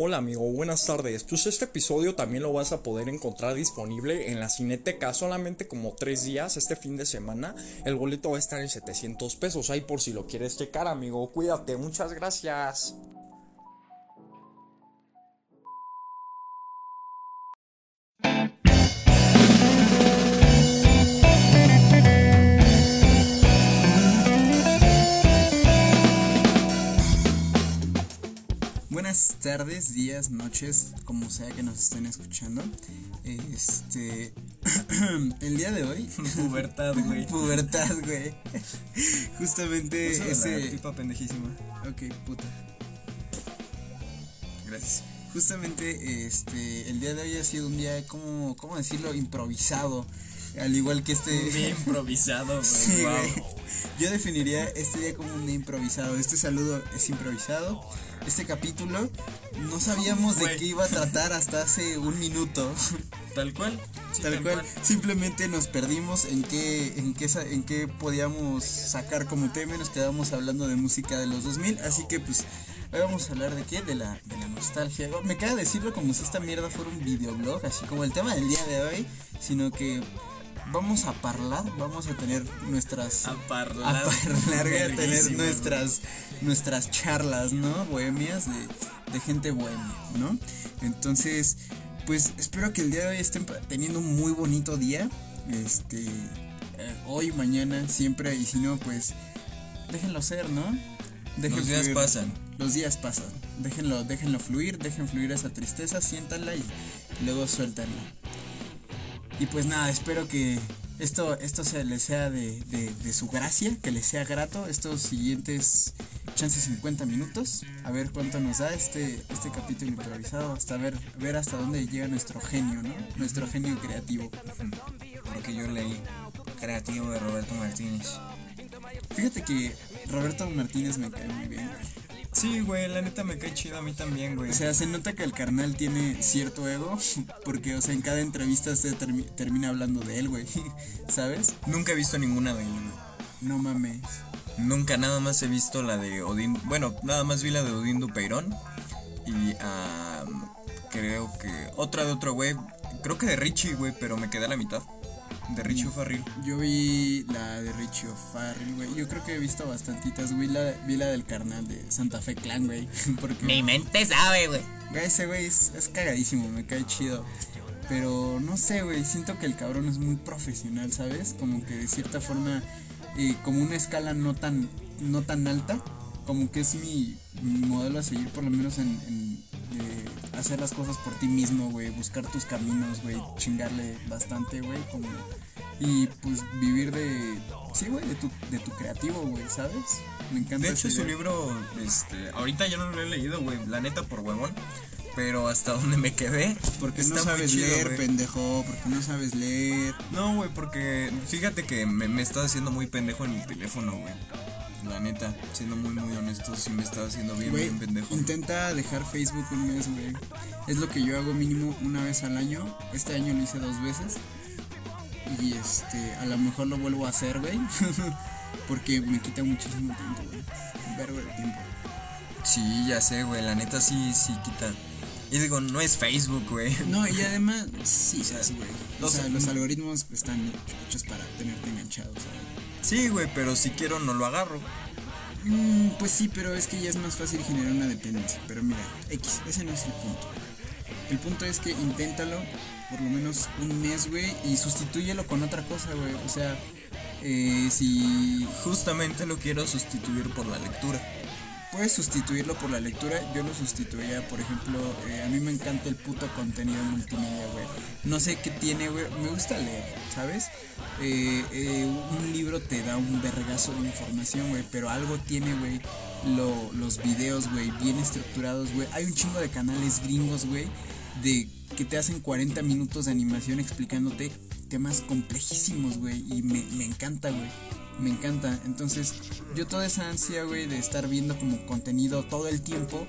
Hola amigo, buenas tardes. Pues este episodio también lo vas a poder encontrar disponible en la Cineteca solamente como tres días este fin de semana. El boleto va a estar en 700 pesos ahí por si lo quieres checar amigo. Cuídate, muchas gracias. Tardes, días, noches, como sea que nos estén escuchando. Este. el día de hoy. Pubertad, güey. Pubertad, güey. Justamente ese. la tipa pendejísima. Ok, puta. Gracias. Justamente este. El día de hoy ha sido un día, ¿cómo, cómo decirlo? Improvisado. Al igual que este. Bien improvisado, güey. Sí, wow. Yo definiría este día como un día improvisado. Este saludo es improvisado. Este capítulo no sabíamos de qué iba a tratar hasta hace un minuto. Tal cual. Sí, Tal cual, simplemente nos perdimos en qué, en qué, en qué podíamos sacar como tema y nos quedamos hablando de música de los 2000, así que pues hoy vamos a hablar de qué, de la, de la nostalgia. Me queda decirlo como si esta mierda fuera un videoblog, así como el tema del día de hoy, sino que vamos a parlar, vamos a tener nuestras... A A parlar. a tener nuestras, nuestras charlas, ¿no? Bohemias de, de gente bohemia, ¿no? Entonces, pues espero que el día de hoy estén teniendo un muy bonito día. Este, eh, hoy, mañana, siempre, y si no, pues déjenlo ser, ¿no? Dejen Los días fluir. pasan. Los días pasan. Déjenlo, déjenlo fluir, dejen fluir esa tristeza, siéntanla y luego suéltanla. Y pues nada, espero que esto, esto se les sea de, de- su gracia, que les sea grato estos siguientes chances 50 minutos. A ver cuánto nos da este, este capítulo improvisado, hasta ver, ver hasta dónde llega nuestro genio, ¿no? Nuestro genio creativo. Porque yo leí Creativo de Roberto Martínez. Fíjate que Roberto Martínez me cae muy bien. Sí, güey, la neta me cae chido a mí también, güey. O sea, se nota que el carnal tiene cierto ego, porque, o sea, en cada entrevista se termi- termina hablando de él, güey. ¿Sabes? Nunca he visto ninguna de él, güey. No mames. Nunca, nada más he visto la de Odín. Bueno, nada más vi la de Odín Dupeirón. Y ah, creo que otra de otro güey. Creo que de Richie, güey, pero me quedé a la mitad. De Richie Farril. Yo vi la de Richie O'Farrell, güey. Yo creo que he visto bastantitas, güey. La, vi la del carnal de Santa Fe Clan, güey. Porque Mi mente sabe, güey. güey, ese güey es, es cagadísimo, me cae chido. Pero no sé, güey. Siento que el cabrón es muy profesional, ¿sabes? Como que de cierta forma, eh, como una escala no tan, no tan alta. Como que es mi, mi modelo a seguir, por lo menos en, en, eh, hacer las cosas por ti mismo, güey. Buscar tus caminos, güey. Chingarle bastante, güey. Como y pues vivir de. Sí, güey, de tu, de tu creativo, güey, ¿sabes? Me encanta. De hecho, su libro, este, ahorita ya no lo he leído, güey, la neta por huevón. Pero hasta donde me quedé. Porque no sabes chido, leer, güey. pendejo. Porque no sabes leer. No, güey, porque fíjate que me, me está haciendo muy pendejo en mi teléfono, güey. La neta, siendo muy, muy honesto, sí me está haciendo bien, Güey, bien pendejo. intenta dejar Facebook un mes, güey. Es lo que yo hago mínimo una vez al año. Este año lo hice dos veces. Y este, a lo mejor lo vuelvo a hacer, güey. Porque me quita muchísimo tiempo, güey. Un vergo de tiempo. Sí, ya sé, güey, la neta sí, sí quita. Y digo, no es Facebook, güey. No, y además, sí, sabes, güey. O los- sea, los algoritmos están hechos para tenerte enganchado, ¿sabes? Sí, güey, pero si quiero no lo agarro. Mm, pues sí, pero es que ya es más fácil generar una dependencia. Pero mira, X, ese no es el punto. El punto es que inténtalo por lo menos un mes, güey, y sustitúyelo con otra cosa, güey. O sea, eh, si Justamente lo quiero sustituir por la lectura. Puedes sustituirlo por la lectura, yo lo sustituiría, por ejemplo, eh, a mí me encanta el puto contenido multimedia, güey. No sé qué tiene, güey, me gusta leer, ¿sabes? Eh, eh, un libro te da un vergazo de información, güey, pero algo tiene, güey, lo- los videos, güey, bien estructurados, güey. Hay un chingo de canales gringos, güey, de que te hacen 40 minutos de animación explicándote temas complejísimos, güey, y me, me encanta, güey. Me encanta. Entonces, yo toda esa ansia, güey, de estar viendo como contenido todo el tiempo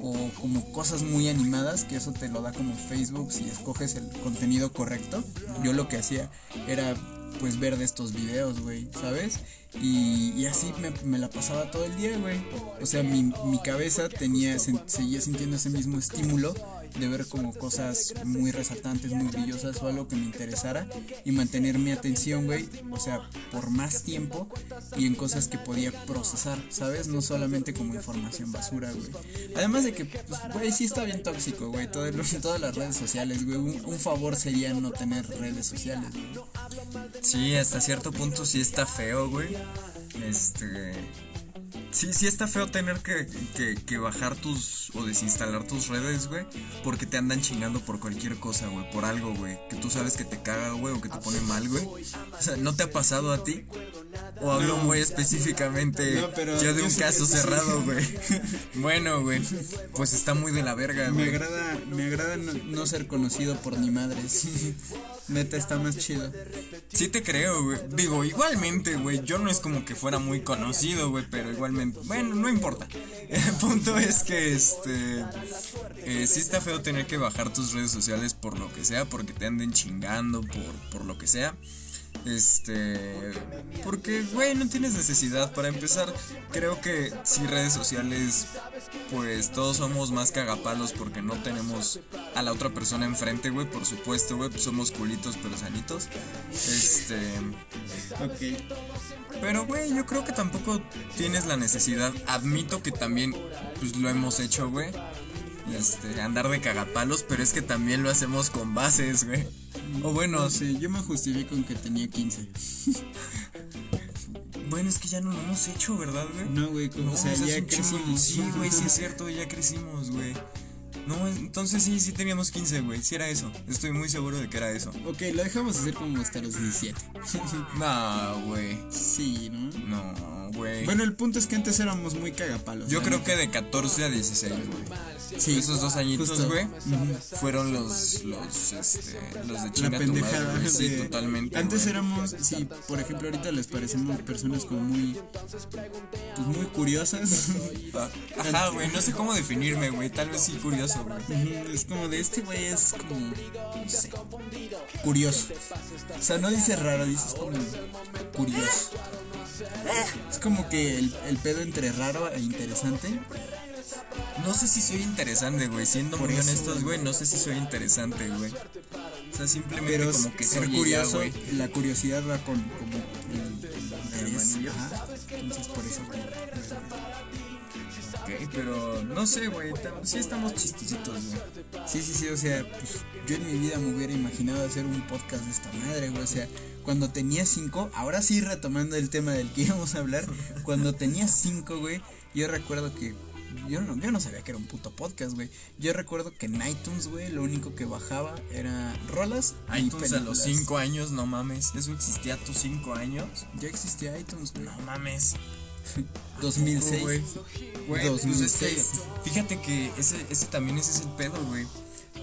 o como cosas muy animadas, que eso te lo da como Facebook si escoges el contenido correcto. Yo lo que hacía era pues ver de estos videos, güey, ¿sabes? Y, así me, la pasaba todo el día, güey. O sea, mi, mi cabeza tenía, seguía sintiendo ese mismo estímulo de ver como cosas muy resaltantes, muy brillosas o algo que me interesara y mantener mi atención, güey, o sea, por más tiempo y en cosas que podía procesar, ¿sabes? No solamente como información basura, güey. Además de que, pues, güey, sí está bien tóxico, güey, todo todas las redes sociales, güey. Un, un favor sería no tener redes sociales, güey. Sí, hasta cierto punto sí está feo, güey. Este. Sí, sí está feo tener que, que, que bajar tus o desinstalar tus redes, güey. Porque te andan chingando por cualquier cosa, güey. Por algo, güey. Que tú sabes que te caga, güey, o que te pone mal, güey. O sea, ¿no te ha pasado a ti? O hablo muy específicamente No, pero ya de yo un caso cerrado, güey. Bueno, güey. Pues está muy de la verga, Me güey. agrada, me agrada no, no ser conocido por ni madres. Neta, está más chido. Sí te creo, güey. Digo, igualmente, güey. Yo no es como que fuera muy conocido, güey, pero igualmente. Bueno, no importa. El punto es que, este. eh, sí está feo tener que bajar tus redes sociales por lo que sea, porque te anden chingando, por, por lo que sea. Este. Porque, güey, no tienes necesidad. Para empezar, creo que si redes sociales, pues todos somos más cagapalos porque no tenemos a la otra persona enfrente, güey. Por supuesto, güey, pues somos culitos pero sanitos. Este. Ok. Pero, güey, yo creo que tampoco tienes la necesidad. Admito que también, pues lo hemos hecho, güey. Este, andar de cagapalos, pero es que también lo hacemos con bases, güey. O bueno, No sé, yo me justifico en que tenía 15. bueno, es que ya no lo hemos hecho, ¿verdad, güey? No, güey, como, No, o sea, ya crecimos. Sí, güey, sí es cierto, ya crecimos, güey. No, entonces sí, sí teníamos 15, güey. Sí era eso. Estoy muy seguro de que era eso. Ok, lo dejamos hacer como hasta los 17. No, güey. sí, ¿no? No, güey. Bueno, el punto es que antes éramos muy cagapalos. Yo creo que de 14 a 16, güey. Sí, Esos dos añitos, güey, fueron los, los, este, los de La madre. Sí, de- totalmente. Antes éramos, sí, por ejemplo, ahorita les parecemos personas como muy. Pues muy curiosas. Ah, Ajá, güey, no sé cómo definirme, güey. Tal vez sí curioso, güey. Es como de este güey es como. No sé. Curioso. O sea, no dices raro, dices como curioso. Es como que el, el pedo entre raro e interesante. No sé si soy interesante, güey. Siendo muy honestos, güey, no sé si soy interesante, güey. O sea, simplemente Pero como que ser soy curioso, la curiosidad va con como el, el. Ajá. Entonces por eso. Ok, pero no sé, güey. Sí estamos chistositos, güey. Sí, sí, sí, o sea, pues yo en mi vida me hubiera imaginado hacer un podcast de esta madre, güey. O sea, cuando tenía cinco, ahora sí retomando el tema del que íbamos a hablar, cuando tenía cinco, güey, yo recuerdo que yo no, yo no sabía que era un puto podcast, güey. Yo recuerdo que en iTunes, güey, lo único que bajaba era rolas y iTunes a los películas. 5 años, no mames. ¿Eso existía a tus 5 años? Ya existía iTunes, güey. No mames. 2006. Güey, Güey, pues es 2006. que, fíjate que ese, ese también ese es el pedo, güey.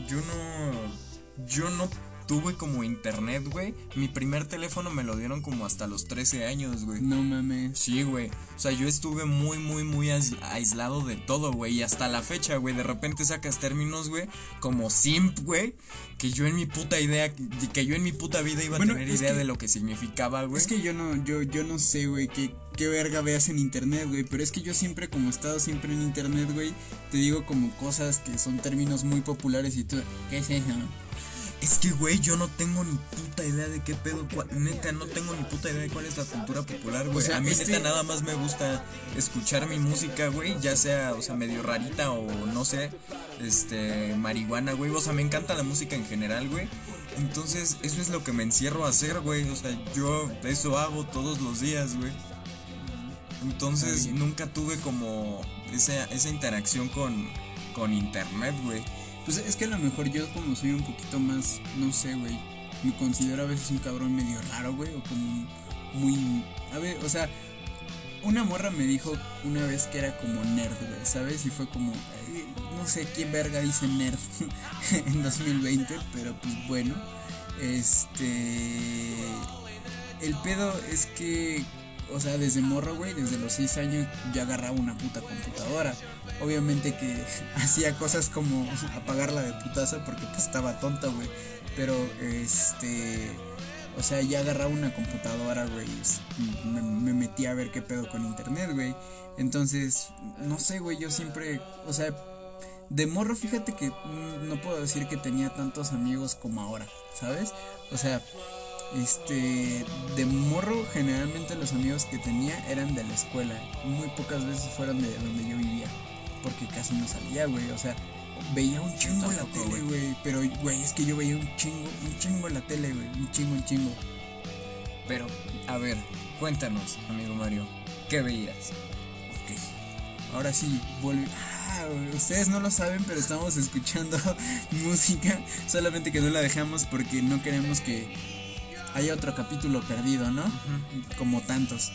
Yo no. Yo no tuve como internet, güey. Mi primer teléfono me lo dieron como hasta los 13 años, güey. No mames. Sí, güey. O sea, yo estuve muy, muy, muy ais- aislado de todo, güey. Y hasta la fecha, güey. De repente sacas términos, güey. Como simp, güey. Que yo en mi puta idea. Que yo en mi puta vida iba a tener idea que- de lo que significaba, güey. Es que yo no, yo, yo no sé, güey, qué, qué verga veas en internet, güey. Pero es que yo siempre, como he estado siempre en internet, güey, te digo como cosas que son términos muy populares y tú, ¿qué es eso? Es que, güey, yo no tengo ni puta idea de qué pedo. Neta, no tengo ni puta idea de cuál es la cultura popular, güey. O sea, a mí, este- neta, nada más me gusta escuchar mi música, güey. Ya sea, o sea, medio rarita o no sé, este, marihuana, güey. O sea, me encanta la música en general, güey. Entonces, eso es lo que me encierro a hacer, güey. O sea, yo eso hago todos los días, güey. Entonces, nunca tuve como esa, esa interacción con, con internet, güey. Pues es que a lo mejor yo como soy un poquito más, no sé, güey, me considero a veces un cabrón medio raro, güey, o como muy... A ver, o sea, una morra me dijo una vez que era como nerd, güey, ¿sabes? Y fue como, "Ay, no sé quién verga dice nerd en 2020, pero pues bueno, este... El pedo es que, o sea, desde morro, güey, desde los 6 años ya agarraba una puta computadora. Obviamente que hacía cosas como apagarla de putazo porque pues estaba tonta, güey. Pero, este... O sea, ya agarraba una computadora, güey, me, me metía a ver qué pedo con internet, güey. Entonces, no sé, güey, yo siempre, o sea, de morro, fíjate que no puedo decir que tenía tantos amigos como ahora, ¿sabes? O sea, este, de morro, generalmente los amigos que tenía eran de la escuela. Muy pocas veces fueron de donde yo vivía, porque casi no salía, güey. O sea, veía un chingo la tele, güey. Pero, güey, es que yo veía un chingo, un chingo la tele, güey. Un chingo, un chingo. Pero, a ver, cuéntanos, amigo Mario, ¿qué veías? Ok. Ahora sí, vuelve. Ah, ustedes no lo saben, pero estamos escuchando música. Solamente que no la dejamos porque no queremos que haya otro capítulo perdido, ¿no? Como tantos.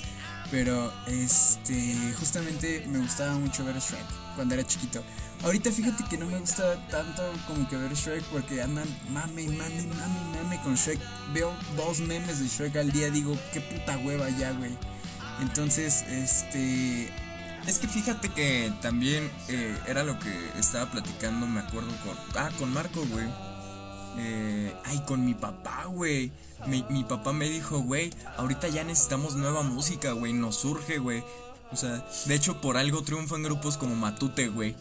Pero, este. Justamente me gustaba mucho ver Shrek cuando era chiquito. Ahorita fíjate que no me gusta tanto como que ver Shrek porque andan mame, mame, mame, mame con Shrek. Veo dos memes de Shrek al día, digo, qué puta hueva ya, güey. Entonces, este. Es que fíjate que también eh, era lo que estaba platicando, me acuerdo con. Ah, con Marco, güey. Eh, ay, con mi papá, güey. Mi, mi papá me dijo, güey, ahorita ya necesitamos nueva música, güey. Nos surge, güey. O sea, de hecho, por algo triunfan grupos como Matute, güey.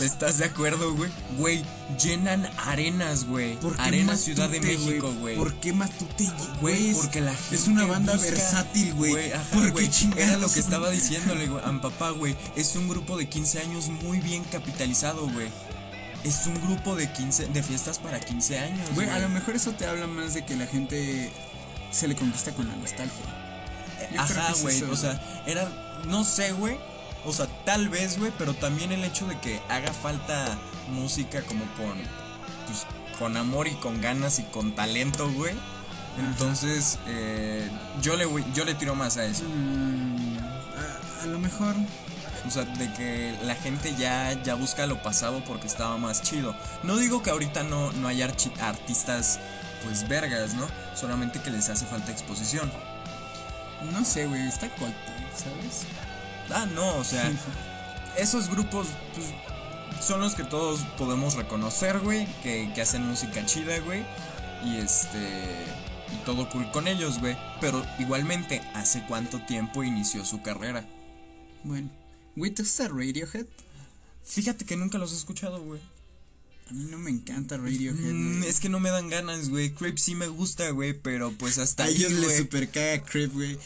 ¿Estás de acuerdo, güey? Güey, llenan arenas, güey. ¿Por qué Arena Matute, Ciudad de México, güey. ¿Por qué Matute, Güey, Es- porque la gente es una banda busca- versátil, güey. ajá, ¿Por qué güey, chingados Era lo que estaba diciéndole güey, a mi papá, güey. Es un grupo de 15 años muy bien capitalizado, güey. Es un grupo de 15 de fiestas para 15 años, Güey, güey. a lo mejor eso te habla más de que la gente se le conquista con la nostalgia. Yo creo Ajá, es güey. O sea, era no sé, güey. O sea, tal vez, güey, pero también el hecho de que haga falta música como con pues con amor y con ganas y con talento, güey. Entonces, eh, yo le yo le tiro más a eso. Mm, a, a lo mejor. O sea, de que la gente ya, ya busca lo pasado porque estaba más chido. No digo que ahorita no, no haya archi- artistas, pues vergas, ¿no? Solamente que les hace falta exposición. No sé, güey, está Coldplay, ¿sabes? Ah, no, o sea, esos grupos, pues, son los que todos podemos reconocer, güey, que, que hacen música chida, güey. Y este. Y todo cool con ellos, güey. Pero igualmente, ¿hace cuánto tiempo inició su carrera? Bueno. Güey, ¿te gusta Radiohead? Fíjate que nunca los he escuchado, güey. A mí no me encanta Radiohead. Mm, güey. es que no me dan ganas, güey. Creep sí me gusta, güey, pero pues hasta a ahí, ellos les super caga Creep, güey.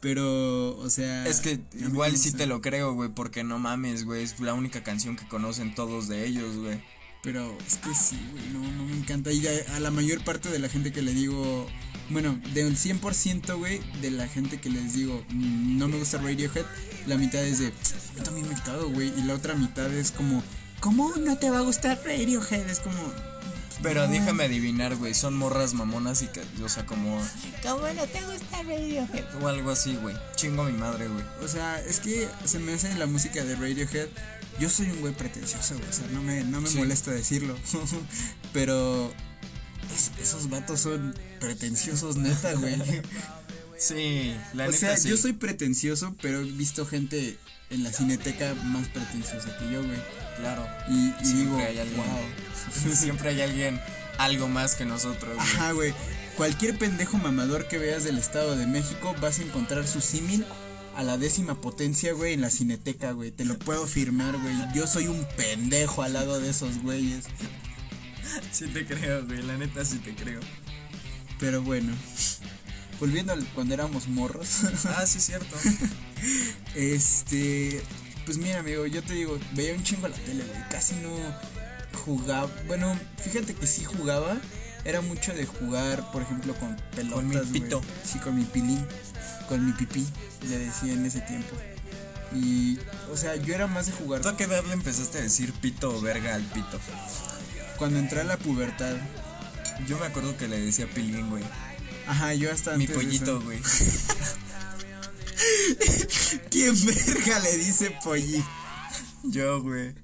Pero, o sea. Es que igual sí te lo creo, güey, porque no mames, güey. Es la única canción que conocen todos de ellos, güey. Pero es que sí, güey, no, no me encanta. Y a, la mayor parte de la gente que le digo, bueno, del 100%, güey, de la gente que les digo, "Mm, no me gusta Radiohead, la mitad es de, yo también me cago, güey. Y la otra mitad es como, ¿cómo no te va a gustar Radiohead? Es como... Pero no. déjame adivinar, güey. Son morras mamonas y que, o sea, como. ¿Cómo no te gusta Radiohead? O algo así, güey. Chingo a mi madre, güey. O sea, es que se me hace la música de Radiohead. Yo soy un güey pretencioso, güey. O sea, no me, no me Sí. molesta decirlo. Pero es- esos vatos son pretenciosos, neta, güey. Sí, la o neta sea, sí. yo soy pretencioso, pero he visto gente en la cineteca más pretenciosa que yo, güey. Claro. Y, y Siempre digo, hay alguien. wow. Siempre hay alguien algo más que nosotros, güey. Ajá, güey. Cualquier pendejo mamador que veas del Estado de México vas a encontrar su símil a la décima potencia, güey, en la cineteca, güey. Te lo puedo firmar, güey. Yo soy un pendejo al lado de esos güeyes. Sí te creo, güey. La neta sí te creo. Pero bueno. Volviendo al cuando éramos morros. Ah, sí, cierto. este. Pues mira, amigo, yo te digo, veía un chingo la tele, güey. Casi no jugaba. Bueno, fíjate que sí jugaba. Era mucho de jugar, por ejemplo, con pelotas. Con mi pito. Sí, con mi pilín. Con mi pipí, le decía en ese tiempo. Y, o sea, yo era más de jugar ¿Tú a qué edad le empezaste a decir pito o verga al pito? cuando entré a la pubertad. Yo me acuerdo que le decía pilín, güey. Ajá, yo hasta Mi antes pollito, güey. ¿Quién verga le dice pollito? Yo, güey.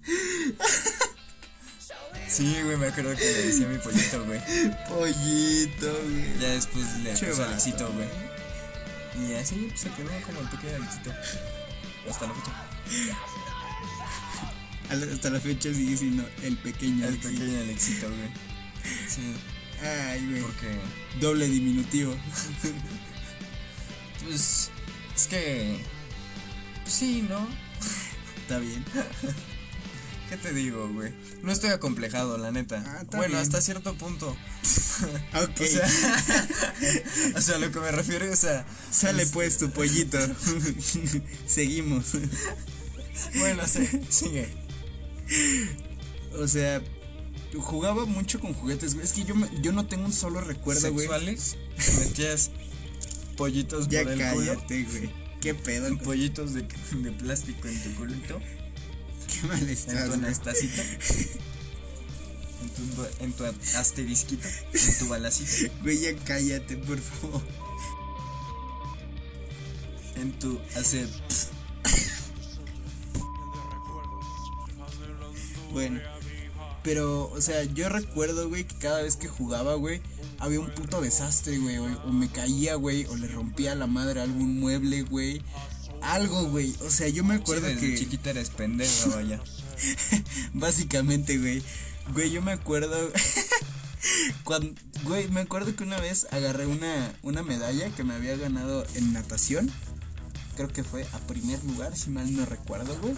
Sí, güey, me acuerdo que le decía mi pollito, güey. Pollito, güey. Ya después le vato. Alexito, güey. Y así pues, se quedó como el pequeño Alexito. Hasta la fecha. Hasta la fecha sigue siendo el pequeño El Alexito. pequeño Alexito, güey. Sí. Ay, güey. Porque, Doble diminutivo. pues, es que, pues sí, ¿no? Está bien. ¿Qué te digo, güey? No estoy acomplejado, la neta. Ah, bueno, bien. hasta cierto punto. Ok. O sea, o sea, lo que me refiero es a. Sale pues tu pollito. Seguimos. Bueno, sí, sigue. O sea, jugaba mucho con juguetes, güey. Es que yo, me- yo no tengo un solo recuerdo, güey. ¿Sexuales? Te metías pollitos Ya por el cállate, güey. Qué pedo, güey? Pollitos de, de plástico en tu culito. Qué mal En estás, tu güey. anastacito. En tu, en tu asterisquito. En tu balacito. Güey, ya cállate, por favor. En tu hace. Bueno. Pero, o sea, yo recuerdo, güey, que cada vez que jugaba, güey, había un puto desastre, güey. O, o me caía, güey, o le rompía la madre a algún mueble, güey. Algo, güey. O sea, yo me acuerdo Sí, desde que. chiquita eres pendeja, vaya. Básicamente, güey. Güey, yo me acuerdo. cuando, güey, me acuerdo que una vez agarré una, una medalla que me había ganado en natación. Creo que fue a primer lugar, si mal no recuerdo, güey.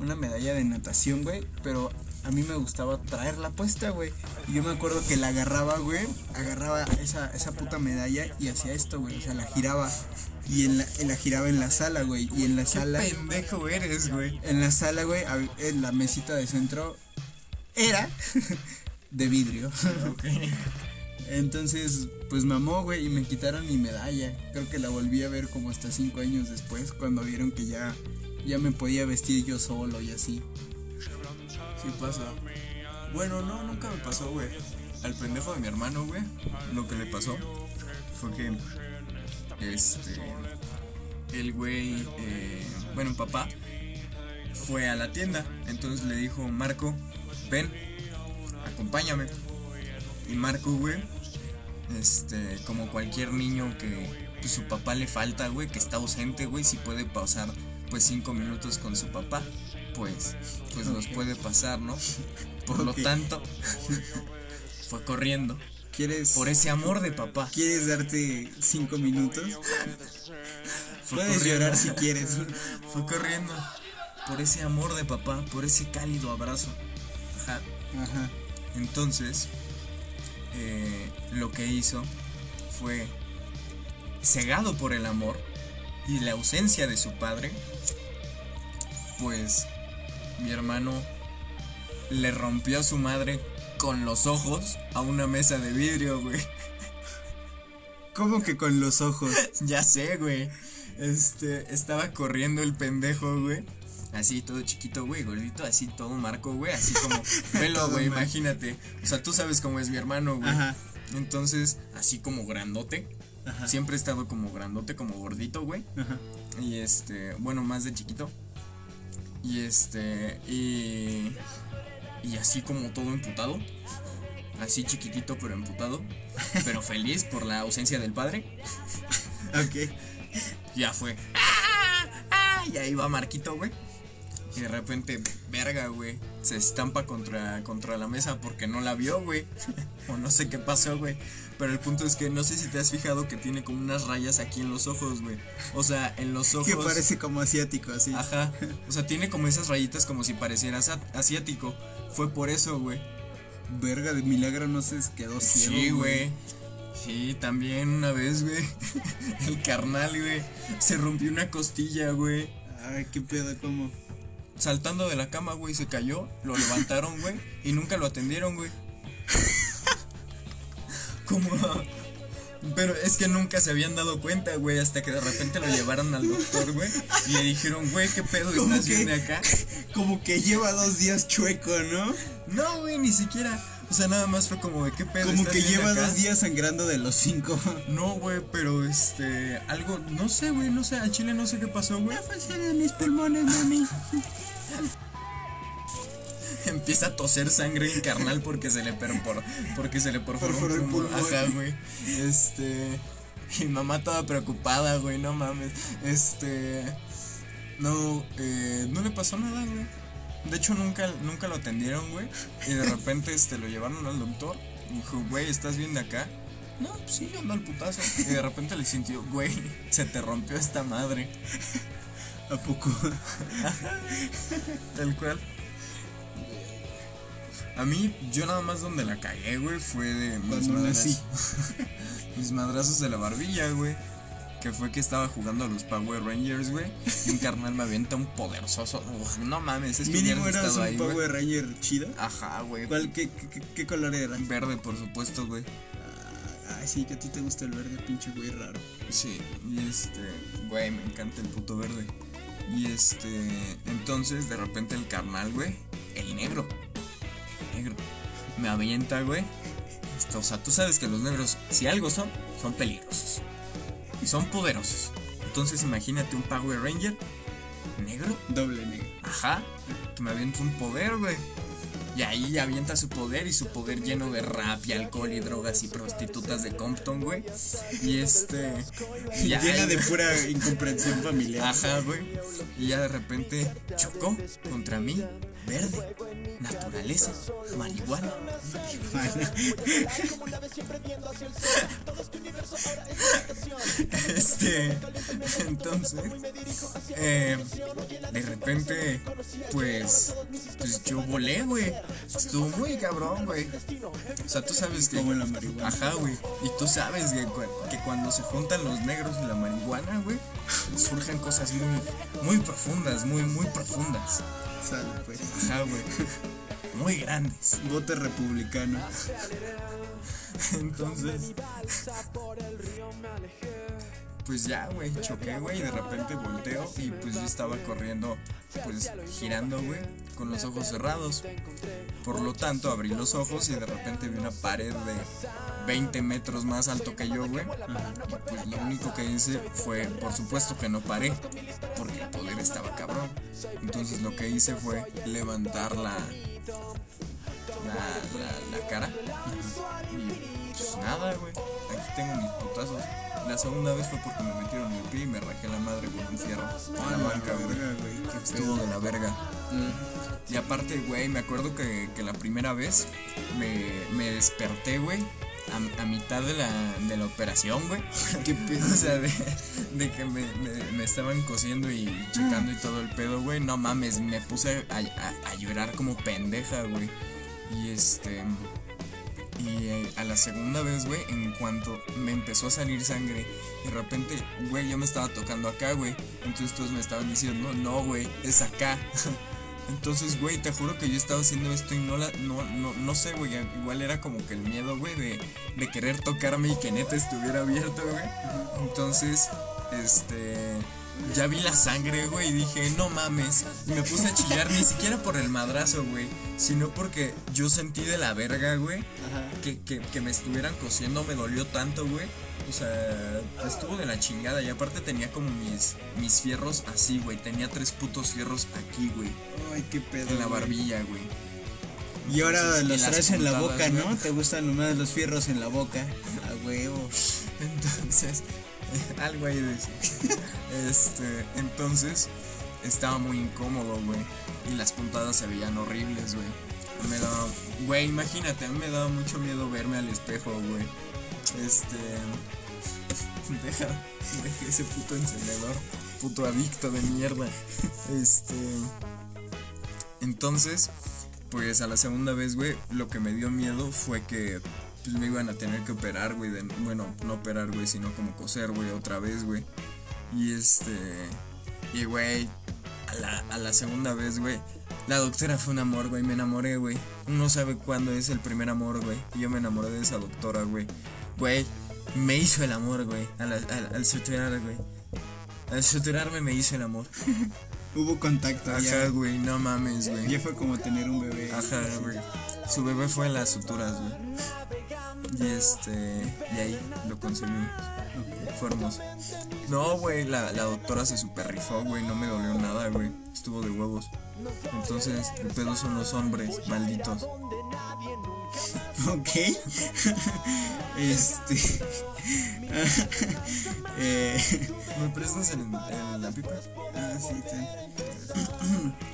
Una medalla de natación, güey. Pero a mí me gustaba traerla puesta, güey. Y yo me acuerdo que la agarraba, güey. Agarraba esa, esa puta medalla y hacía esto, güey. O sea, la giraba. Y en la, en la giraba en la sala, güey. Y en la sala. pendejo eres, güey. En la sala, güey, en la mesita de centro era de vidrio. Ok. Entonces, pues mamó, güey, y me quitaron mi medalla. Creo que la volví a ver como hasta cinco años después, cuando vieron que ya, ya me podía vestir yo solo y así. Sí pasa. Bueno, no, nunca me pasó, güey. Al pendejo de mi hermano, güey, lo que le pasó fue que, este, el güey, eh, bueno, papá, fue a la tienda. Entonces le dijo, Marco, ven, acompáñame. Y Marco, güey, este, como cualquier niño que pues, su papá le falta, güey, que está ausente, güey, si puede pasar pues cinco minutos con su papá, pues, pues los puede pasar, ¿no? Por lo tanto, fue corriendo ¿Quieres, por ese amor de papá. ¿Quieres darte cinco minutos? Fue Puedes corriendo. llorar si quieres. Fue corriendo por ese amor de papá, por ese cálido abrazo. Ajá. Ajá. Entonces, eh, lo que hizo fue, cegado por el amor y la ausencia de su padre, pues mi hermano le rompió a su madre con los ojos a una mesa de vidrio, güey. ¿Cómo que con los ojos? ya sé, güey. Este, estaba corriendo el pendejo, güey. Así, todo chiquito, güey, gordito, así todo marco, güey, así como, Todo güey, imagínate. O sea, tú sabes cómo es mi hermano, güey. Ajá. Entonces, así como grandote. Ajá. Siempre he estado como grandote, como gordito, güey. Ajá. Y este, bueno, más de chiquito. Y este, y. Y así como todo emputado. Así chiquitito, pero emputado. Pero feliz por la ausencia del padre. Ok. Ya fue. ¡Ah! ¡Ah! Y ahí va Marquito, güey. Y de repente, verga, güey. Se estampa contra, contra la mesa porque no la vio, güey. o no sé qué pasó, güey. Pero el punto es que no sé si te has fijado que tiene como unas rayas aquí en los ojos, güey. O sea, en los ojos. Que parece como asiático, así. Ajá. O sea, tiene como esas rayitas como si pareciera asiático. Fue por eso, güey. Verga, de milagro no se quedó ciego. Sí, güey. Sí, también una vez, güey. El carnal, güey. Se rompió una costilla, güey. Ay, qué pedo, ¿cómo? Saltando de la cama, güey, se cayó, lo levantaron, güey, y nunca lo atendieron, güey. Como... Pero es que nunca se habían dado cuenta, güey, hasta que de repente lo llevaron al doctor, güey, y le dijeron, güey, ¿qué pedo ¿Cómo estás que? de acá? Como que lleva dos días chueco, ¿no? No, güey, ni siquiera. O sea, nada más fue como de qué pedo Como que de lleva acá?" dos días sangrando de los cinco. No, güey, pero este, algo, no sé, güey, no sé, al chile no sé qué pasó, güey. funcionan mis pulmones, mami. Empieza a toser sangre carnal porque se le perforó, porque se le perforó el pulmón. Ajá, güey. Este, y mamá toda preocupada, güey, no mames. Este, no, eh, no le pasó nada, güey. De hecho nunca, nunca lo atendieron, güey. Y de repente, este, lo llevaron al doctor Dijo, güey, ¿estás bien de acá? No, pues sí, ando al putazo. Y de repente le sintió, güey, se te rompió esta madre. ¿A poco? Tal cual. A mí, yo nada más donde la cagué, güey, fue de mis madrazos. mis madrazos de la barbilla, güey. Que fue que estaba jugando a los Power Rangers, güey. Y un carnal me avienta un poderoso. Uf, no mames, es que Mínimo eras un ahí. Power Ranger chido. Ajá, güey. ¿Cuál, qué, qué, qué color era? Verde, por supuesto, güey. Ah, Ay, sí, que a ti te gusta el verde, pinche güey raro. Sí, y este, güey, me encanta el puto verde. Y este, entonces de repente el carnal, güey, el negro, el negro, me avienta, güey. O sea, tú sabes que los negros, si algo son, son peligrosos. Y son poderosos. Entonces imagínate un Power Ranger negro, Doble negro. ajá, que me avienta un poder, güey. Y ahí avienta su poder y su poder lleno de rap y alcohol y drogas y prostitutas de Compton, güey. Y este. y ya, Llena de pura incomprensión familiar. Ajá, güey. Y ya de repente chocó contra mí. Verde, naturaleza, marihuana. Este, entonces, eh, de repente, pues, pues yo volé, güey. Estuvo muy cabrón, güey. O sea, tú sabes que. Como la marihuana. Ajá, güey. Y tú sabes que, que cuando se juntan los negros y la marihuana, güey, surgen cosas muy, muy profundas, muy, muy profundas. Sale, pues. Ajá, güey. Muy grandes. Vote republicano. Entonces. Pues ya, güey, choqué, güey, y de repente volteo y pues yo estaba corriendo, pues girando, güey, con los ojos cerrados. Por lo tanto, abrí los ojos y de repente vi una pared de 20 metros más alto que yo, güey. Y pues lo único que hice fue, por supuesto que no paré, porque el poder estaba cabrón. Entonces lo que hice fue levantar la, la, la, la cara. Y pues nada, güey. Aquí tengo mis putazos. La segunda vez fue porque me metieron el pie y me rajé la madre con un fierro. En la banca, güey. Estuvo de la verga. Mm. Y aparte, güey, me acuerdo que, que la primera vez me, me desperté, güey. A, a mitad de la, de la operación, güey. Qué pedo. O sea, de, de que me, me- me estaban cosiendo y checando y todo el pedo, güey. No mames, me puse a, a- a llorar como pendeja, güey. Y este. Y eh, a la segunda vez, güey, en cuanto me empezó a salir sangre, de repente, güey, yo me estaba tocando acá, güey. Entonces todos me estaban diciendo, no, güey, es acá. Entonces, güey, te juro que yo estaba haciendo esto y no la, no, no, no sé, güey, igual era como que el miedo, güey, de, de querer tocarme y que neta estuviera abierto, güey. Entonces, este, ya vi la sangre, güey, y dije, no mames. Y me puse a chillar, ni siquiera por el madrazo, güey, sino porque yo sentí de la verga, güey, que, que, que me estuvieran cosiendo, me dolió tanto, güey. O sea, estuvo de la chingada. Y aparte tenía como mis, mis fierros así, güey. Tenía tres putos fierros aquí, güey. Ay, qué pedo. En la barbilla, güey. Y ahora Entonces, los traes en la boca, ¿no? Te gustan nomás los fierros en la boca. A huevo. Entonces, algo ahí de eso. Este, entonces, estaba muy incómodo, güey. Y las puntadas se veían horribles, güey. Me daba, güey, imagínate, a mí me daba mucho miedo verme al espejo, güey. Este, deja, deja ese puto encendedor, puto adicto de mierda. Este, entonces, pues a la segunda vez, güey, lo que me dio miedo fue que pues me iban a tener que operar, güey. Bueno, no operar, güey, sino como coser, güey, otra vez, güey. Y este. Y, güey, a la, a la segunda vez, güey. La doctora fue un amor, güey. Me enamoré, güey. Uno sabe cuándo es el primer amor, güey. Y yo me enamoré de esa doctora, güey. Güey, me hizo el amor, güey. Al, al, al suturar, güey. Al suturarme me hizo el amor. Hubo contacto Ajá, güey, no mames, güey. Ya fue como tener un bebé. Ajá, güey. Su bebé fue en las suturas, güey. Y este. Y ahí lo conseguimos. Fue hermoso. No, güey, la, la doctora se super rifó, güey. No me dolió nada, güey. Estuvo de huevos. Entonces, el pedo son los hombres, malditos. Ok. este. eh, ¿Me prestas el, el- la pipa? ah, sí, ten.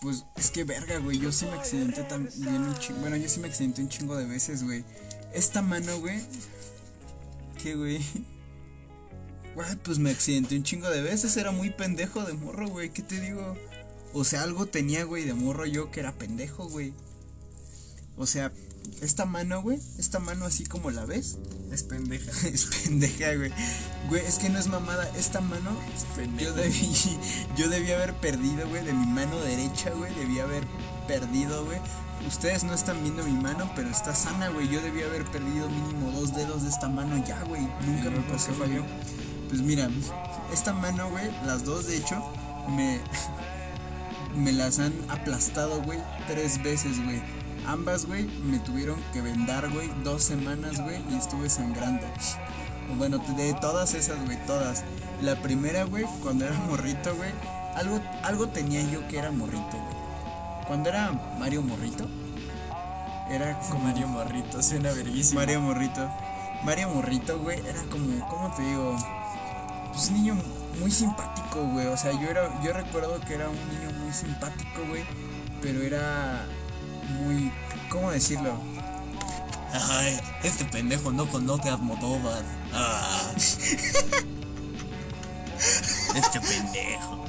Pues es que verga, güey. Yo sí me accidenté también un chingo. Bueno, yo sí me accidenté un chingo de veces, güey. Esta mano, güey. ¿Qué, güey? Güey, pues me accidenté un chingo de veces. Era muy pendejo de morro, güey. ¿Qué te digo? O sea, algo tenía, güey, de morro yo que era pendejo, güey. O sea, esta mano, güey. Esta mano así como la ves. Es pendeja. es pendeja, güey. Güey, es que no es mamada. Esta mano, yo debí, yo debí haber perdido, güey, de mi mano derecha, güey. Debí haber perdido, güey. Ustedes no están viendo mi mano, pero está sana, güey. Yo debí haber perdido mínimo dos dedos de esta mano ya, güey. Nunca me pasó, güey. Pues mira, esta mano, güey, las dos de hecho, me, me las han aplastado, güey, tres veces, güey. Ambas, güey, me tuvieron que vendar, güey, dos semanas, güey, y estuve sangrando. Bueno, de todas esas, güey, todas. La primera, güey, cuando era morrito, güey, algo, algo tenía yo que era morrito, güey. Cuando era Mario Morrito, era como... Mario Morrito, suena verguísimo. Mario Morrito. Mario Morrito, güey, era como, ¿cómo te digo? Pues niño muy simpático, güey. O sea, yo era, yo recuerdo que era un niño muy simpático, güey. Pero era muy, ¿cómo decirlo? Ay, este pendejo no conoce a Almodóvar. Ah. este pendejo.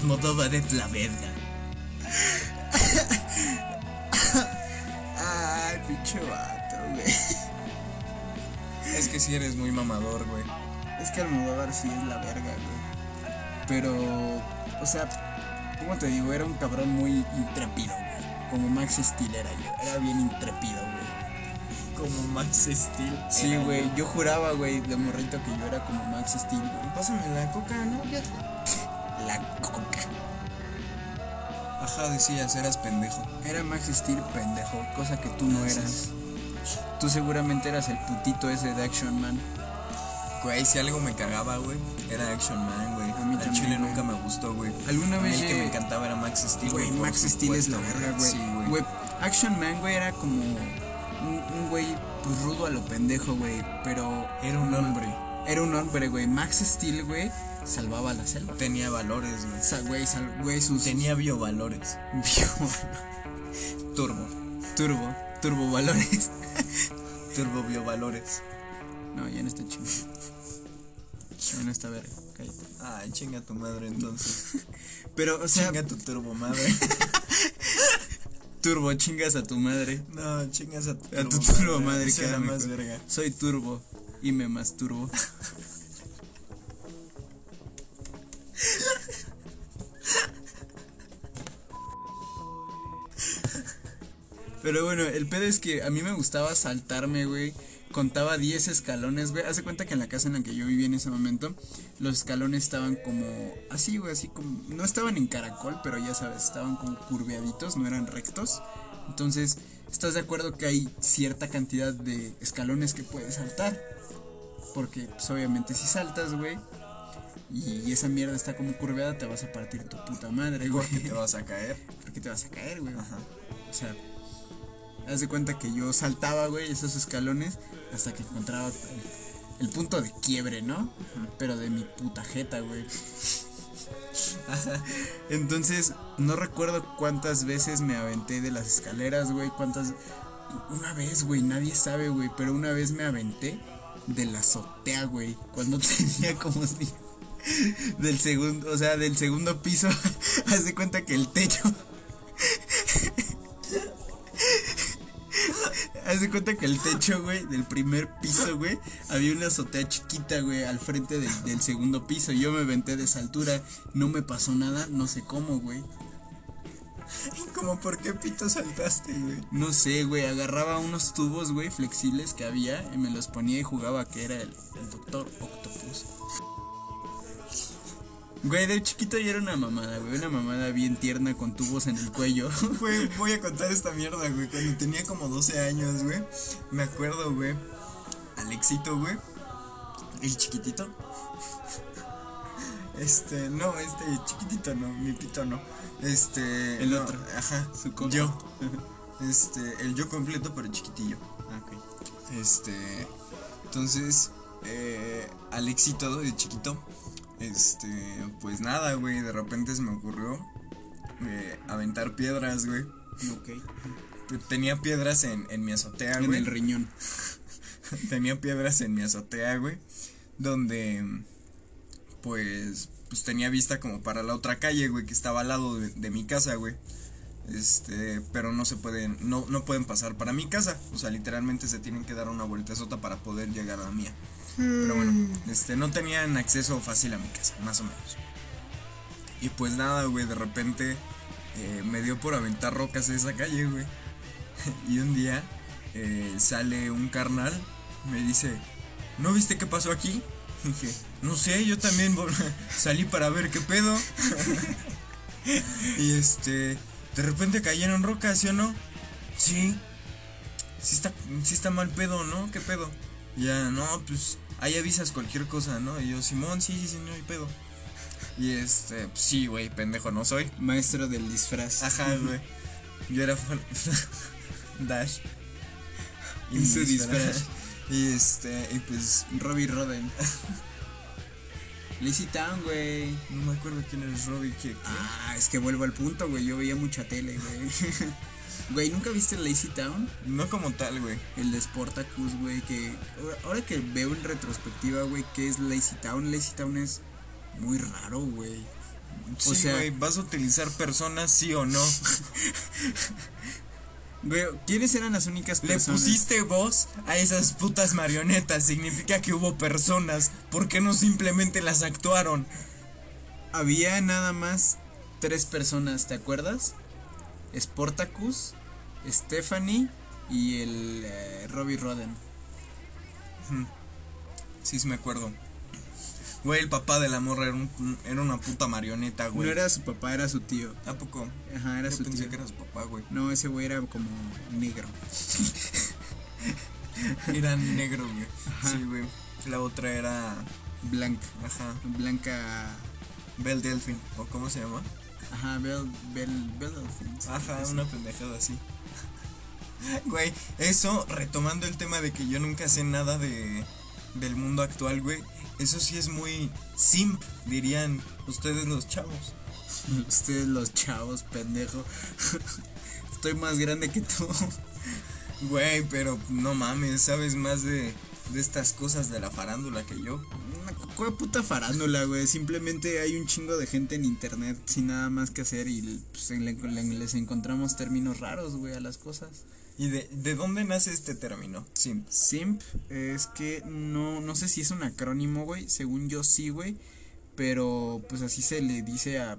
Almodóvar es la verga. Ay, pinche vato, güey. Es que si eres muy mamador, güey. Es que Almodóvar sí es la verga, güey. Pero, o sea, ¿cómo te digo? Era un cabrón muy intrépido, güey. Como Max Steel era yo. Era bien intrépido, güey. Como Max Steel. Sí, güey. Yo juraba, güey, de morrito que yo era como Max Steel, güey. Pásame la coca, ¿no? Ya. La coca. Ajá, decías, eras pendejo. Era Max Steel pendejo, cosa que tú no eras. Tú seguramente eras el putito ese de Action Man. Güey, si algo me cagaba, güey, era Action Man, güey. A mí Al chile güey. nunca me gustó, güey. Alguna vez el que me encantaba era Max Steel, Güey, Max Steel es la verga, güey. Sí, güey. Güey, Action Man, güey, era como un, un güey pues rudo a lo pendejo, güey. Pero Era un hombre. Era un hombre, güey. Max Steel, güey, salvaba la selva. Tenía valores, güey. O sea, güey, sal- güey, sus. Tenía biovalores. Bio- Turbo. Turbo, turbo valores. Turbo biovalores. No, ya no está chido. Ya no está verga, cállate. Ay, chinga tu madre entonces. Pero, o sea, chinga tu turbo madre. turbo, chingas a tu madre. No, chingas a tu A tu turbo madre, Eso que era más verga. Soy turbo y me masturbo. Pero bueno, el pedo es que a mí me gustaba saltarme, güey. Contaba 10 escalones, güey. Hace cuenta que en la casa en la que yo vivía en ese momento, los escalones estaban como así, güey, así como. No estaban en caracol, pero ya sabes, estaban como curveaditos, no eran rectos. Entonces, ¿estás de acuerdo que hay cierta cantidad de escalones que puedes saltar? Porque, pues obviamente, si saltas, güey, y esa mierda está como curveada, te vas a partir tu puta madre, güey. Porque te vas a caer. Porque te vas a caer, güey. Ajá. O sea, haz de cuenta que yo saltaba, güey, esos escalones hasta que encontraba el, el punto de quiebre, ¿no? Pero de mi puta jeta, güey. Entonces, no recuerdo cuántas veces me aventé de las escaleras, güey, cuántas... Una vez, güey, nadie sabe, güey, pero una vez me aventé de la azotea, güey, cuando tenía como si... Del segundo, o sea, del segundo piso, haz de cuenta que el techo... Haz de cuenta que el techo, güey, del primer piso, güey, había una azotea chiquita, güey, al frente del- segundo piso. Yo me aventé de esa altura, no me pasó nada, no sé cómo, güey. Como por qué pito saltaste, güey. No sé, güey, agarraba unos tubos, güey, flexibles que había y me los ponía y jugaba que era el, el Doctor Octopus. Güey, de chiquito yo era una mamada, güey, una mamada bien tierna con tubos en el cuello. Güey, voy a contar esta mierda, güey. Cuando tenía como 12 años, güey. Me acuerdo, güey. Alexito, güey. El chiquitito. Este, no, este chiquitito no, mi pito no. Este. El no, otro. Ajá, Su. Yo. Este, el yo completo, pero chiquitillo. Ah, ok. Este. Entonces, eh, al éxito de chiquito, este, pues nada, güey, de repente se me ocurrió eh, aventar piedras, güey. Ok. Tenía piedras en, en mi azotea, En güey. el riñón. tenía piedras en mi azotea, güey. Donde, pues, pues tenía vista como para la otra calle, güey, que estaba al lado de, de mi casa, güey. Este, pero no se pueden, no, no pueden pasar para mi casa. O sea, literalmente se tienen que dar una vueltezota para poder llegar a la mía. Pero bueno, este, no tenían acceso fácil a mi casa, más o menos. Y pues nada, güey, de repente eh, me dio por aventar rocas en esa calle, güey. y un día eh, sale un carnal, me dice, ¿no viste qué pasó aquí? Dije, no sé, yo también salí para ver qué pedo. y este, de repente cayeron rocas, ¿sí o no? Sí. Sí está, sí está mal pedo, ¿no? ¿Qué pedo? Ya, no, pues ahí avisas cualquier cosa, ¿no? Y yo, Simón, sí, sí, sí, no hay pedo. Y este, pues, sí, güey, pendejo no soy. Maestro del disfraz. Ajá, güey. Yo era fan- Dash. En su disfraz. Y este, y pues, Robbie Roden. Lazy Town, güey. no me acuerdo quién es Robbie, ¿qué? qué? Ah, es que vuelvo al punto, güey. Yo veía mucha tele, güey. Güey, ¿nunca viste Lazy Town? No como tal, güey. El de Sportacus, güey, que ahora- que veo en retrospectiva, güey, ¿qué es Lazy Town? Lazy Town es muy raro, güey. Sí, sea- güey, ¿vas a utilizar personas, sí o no? Güey, ¿quiénes eran las únicas Le personas? pusiste voz a esas putas marionetas, significa que hubo personas. ¿Por qué no simplemente las actuaron? Había nada más tres personas, ¿te acuerdas? Sportacus, Stephanie y el eh, Robbie Roden. Sí, sí me acuerdo. Güey, el papá de la morra era, un- era una puta marioneta, güey. No era su papá, era su tío. ¿A poco? Ajá, era Yo su pensé tío. que era su papá, güey. No, ese güey era como negro. Era negro, güey. Sí, güey. La otra era. Blanca. Ajá. Blanca. Belle Delphine. ¿O cómo se llama? Ajá, Bell, Bell, Bell Ajá, una pendejada así. Güey, eso, retomando el tema de que yo nunca sé nada de del mundo actual, güey. Eso sí es muy simp, dirían ustedes los chavos. Ustedes los chavos, pendejo. Estoy más grande que tú. Güey, pero no mames, sabes más de, de estas cosas de la farándula que yo. ¿Cuál puta farándula, güey? Simplemente hay un chingo de gente en internet sin nada más que hacer y pues, le- le- les encontramos términos raros, güey, a las cosas. ¿Y de, de dónde nace este término? Simp. Simp es que no, no sé si es un acrónimo, güey. Según yo sí, güey. Pero pues así se le dice a.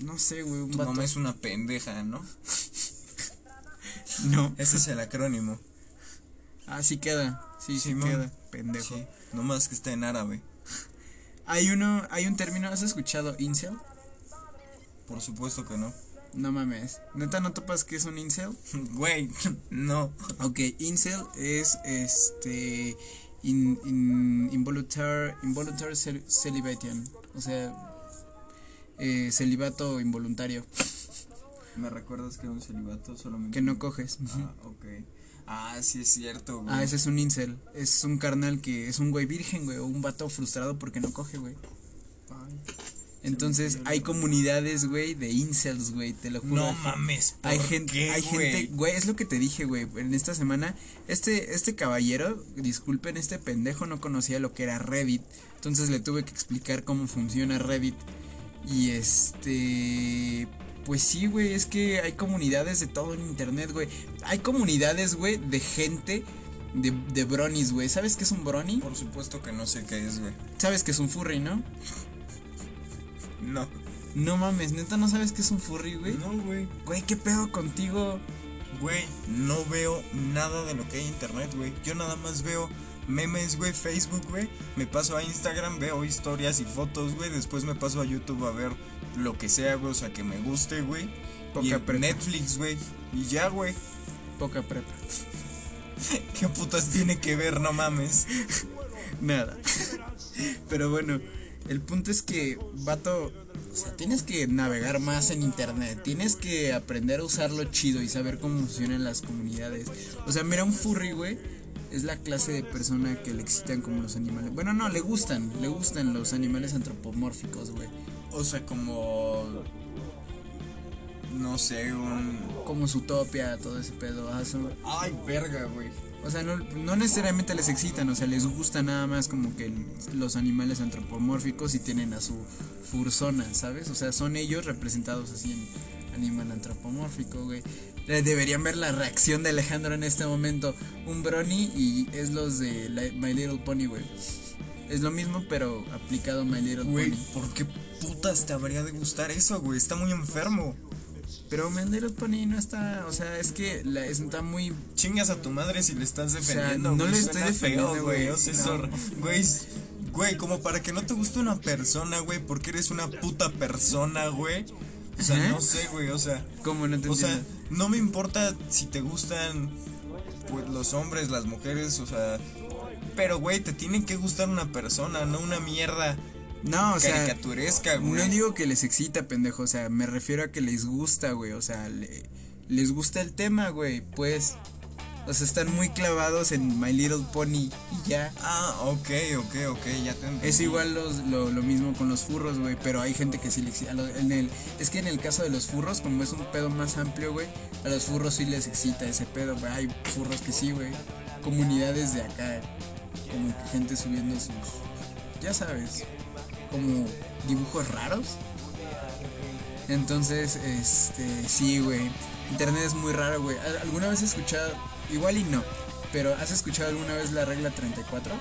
No sé, güey. Tu vato. mamá es una pendeja, ¿no? No. Ese es el acrónimo. Ah, sí queda. Sí, sí, Simón. queda. Pendejo. Sí, nomás que está en árabe. Hay uno, hay un término, ¿has escuchado incel? Por supuesto que no. No mames. ¿Neta no topas que es un incel? Güey, no. Ok, incel es este in, in- involuntary, involuntary cel- celibation, o sea, eh, celibato involuntario, ¿Me recuerdas que era un celibato solamente? que no coges. Ah, ok. Ah, sí es cierto, güey. Ah, ese es un incel, es un carnal que es un güey virgen, güey, o un vato frustrado porque no coge, güey. Entonces hay comunidades, güey, de incels, güey, te lo juro. No mames, ¿por Hay gente, qué, hay gente, güey, es lo que te dije, güey, en esta semana, este, este caballero, disculpen, este pendejo no conocía lo que era Reddit, entonces le tuve que explicar cómo funciona Reddit, y este, pues sí, güey, es que hay comunidades de todo en internet, güey, hay comunidades, güey, de gente, de, de bronies, güey, ¿sabes qué es un brony? Por supuesto que no sé qué es, güey. ¿Sabes qué es un furry, no? No. No mames, neta, ¿no sabes qué es un furry, güey? No, güey. Güey, ¿qué pedo contigo? Güey, no veo nada de lo que hay en internet, güey. Yo nada más veo memes, güey, Facebook, güey. Me paso a Instagram, veo historias y fotos, güey. Después me paso a YouTube a ver lo que sea, güey. O sea, que me guste, güey. Poca Y prepa. Netflix, güey. Y ya, güey. Poca prepa. ¿Qué putas tiene que ver? No mames. Nada. Pero bueno, el punto es que, vato, sea, tienes que navegar más en internet. Tienes que aprender a usarlo chido y saber cómo funcionan las comunidades. O sea, mira un furry, güey. es la clase de persona que le excitan como los animales. Bueno, no, le gustan, le gustan los animales antropomórficos, güey. O sea, como. No sé, un. Como Zootopia, todo ese pedo. Ay, verga, güey. O sea, no, no necesariamente les excitan, o sea, les gusta nada más como que los animales antropomórficos y tienen a su fursona, ¿sabes? O sea, son ellos representados así en animal antropomórfico, güey. Deberían ver la reacción de Alejandro en este momento. Un brony y es los de My Little Pony, güey. Es lo mismo, pero aplicado a My Little Güey, Pony. ¿por qué putas te habría de gustar eso, güey? Está muy enfermo. Pero Little Pony no está, o sea, es que la, está muy Chingas a tu madre si le estás defendiendo. no güey, le estoy defendiendo, güey. O sea, No. güey, güey, como para que no te guste una persona, güey, porque eres una puta persona, güey. O sea, no sé, güey, o sea, como no te o sea, no me importa si te gustan pues los hombres, las mujeres, o sea, pero güey, te tienen que gustar una persona, no una mierda No, o sea, caricaturesca, güey. No digo que les excita, pendejo. O sea, me refiero a que les gusta, güey. O sea, le- les gusta el tema, güey. Pues. O sea, están muy clavados en My Little Pony y ya. Ah, ok, ok, ok, ya te entendí. Es igual los, lo, lo mismo con los furros, güey. Pero hay gente que sí le excita. en el, es que en el caso de los furros, como es un pedo más amplio, güey. A los furros sí les excita ese pedo, güey. Hay furros que sí, güey. Comunidades de acá. Como que gente subiendo sus. Ya sabes. Como dibujos raros. Entonces, este, sí, güey. Internet es muy raro, güey. ¿Al- ¿Alguna vez has escuchado? Igual y no. Pero ¿has escuchado alguna vez la regla 34?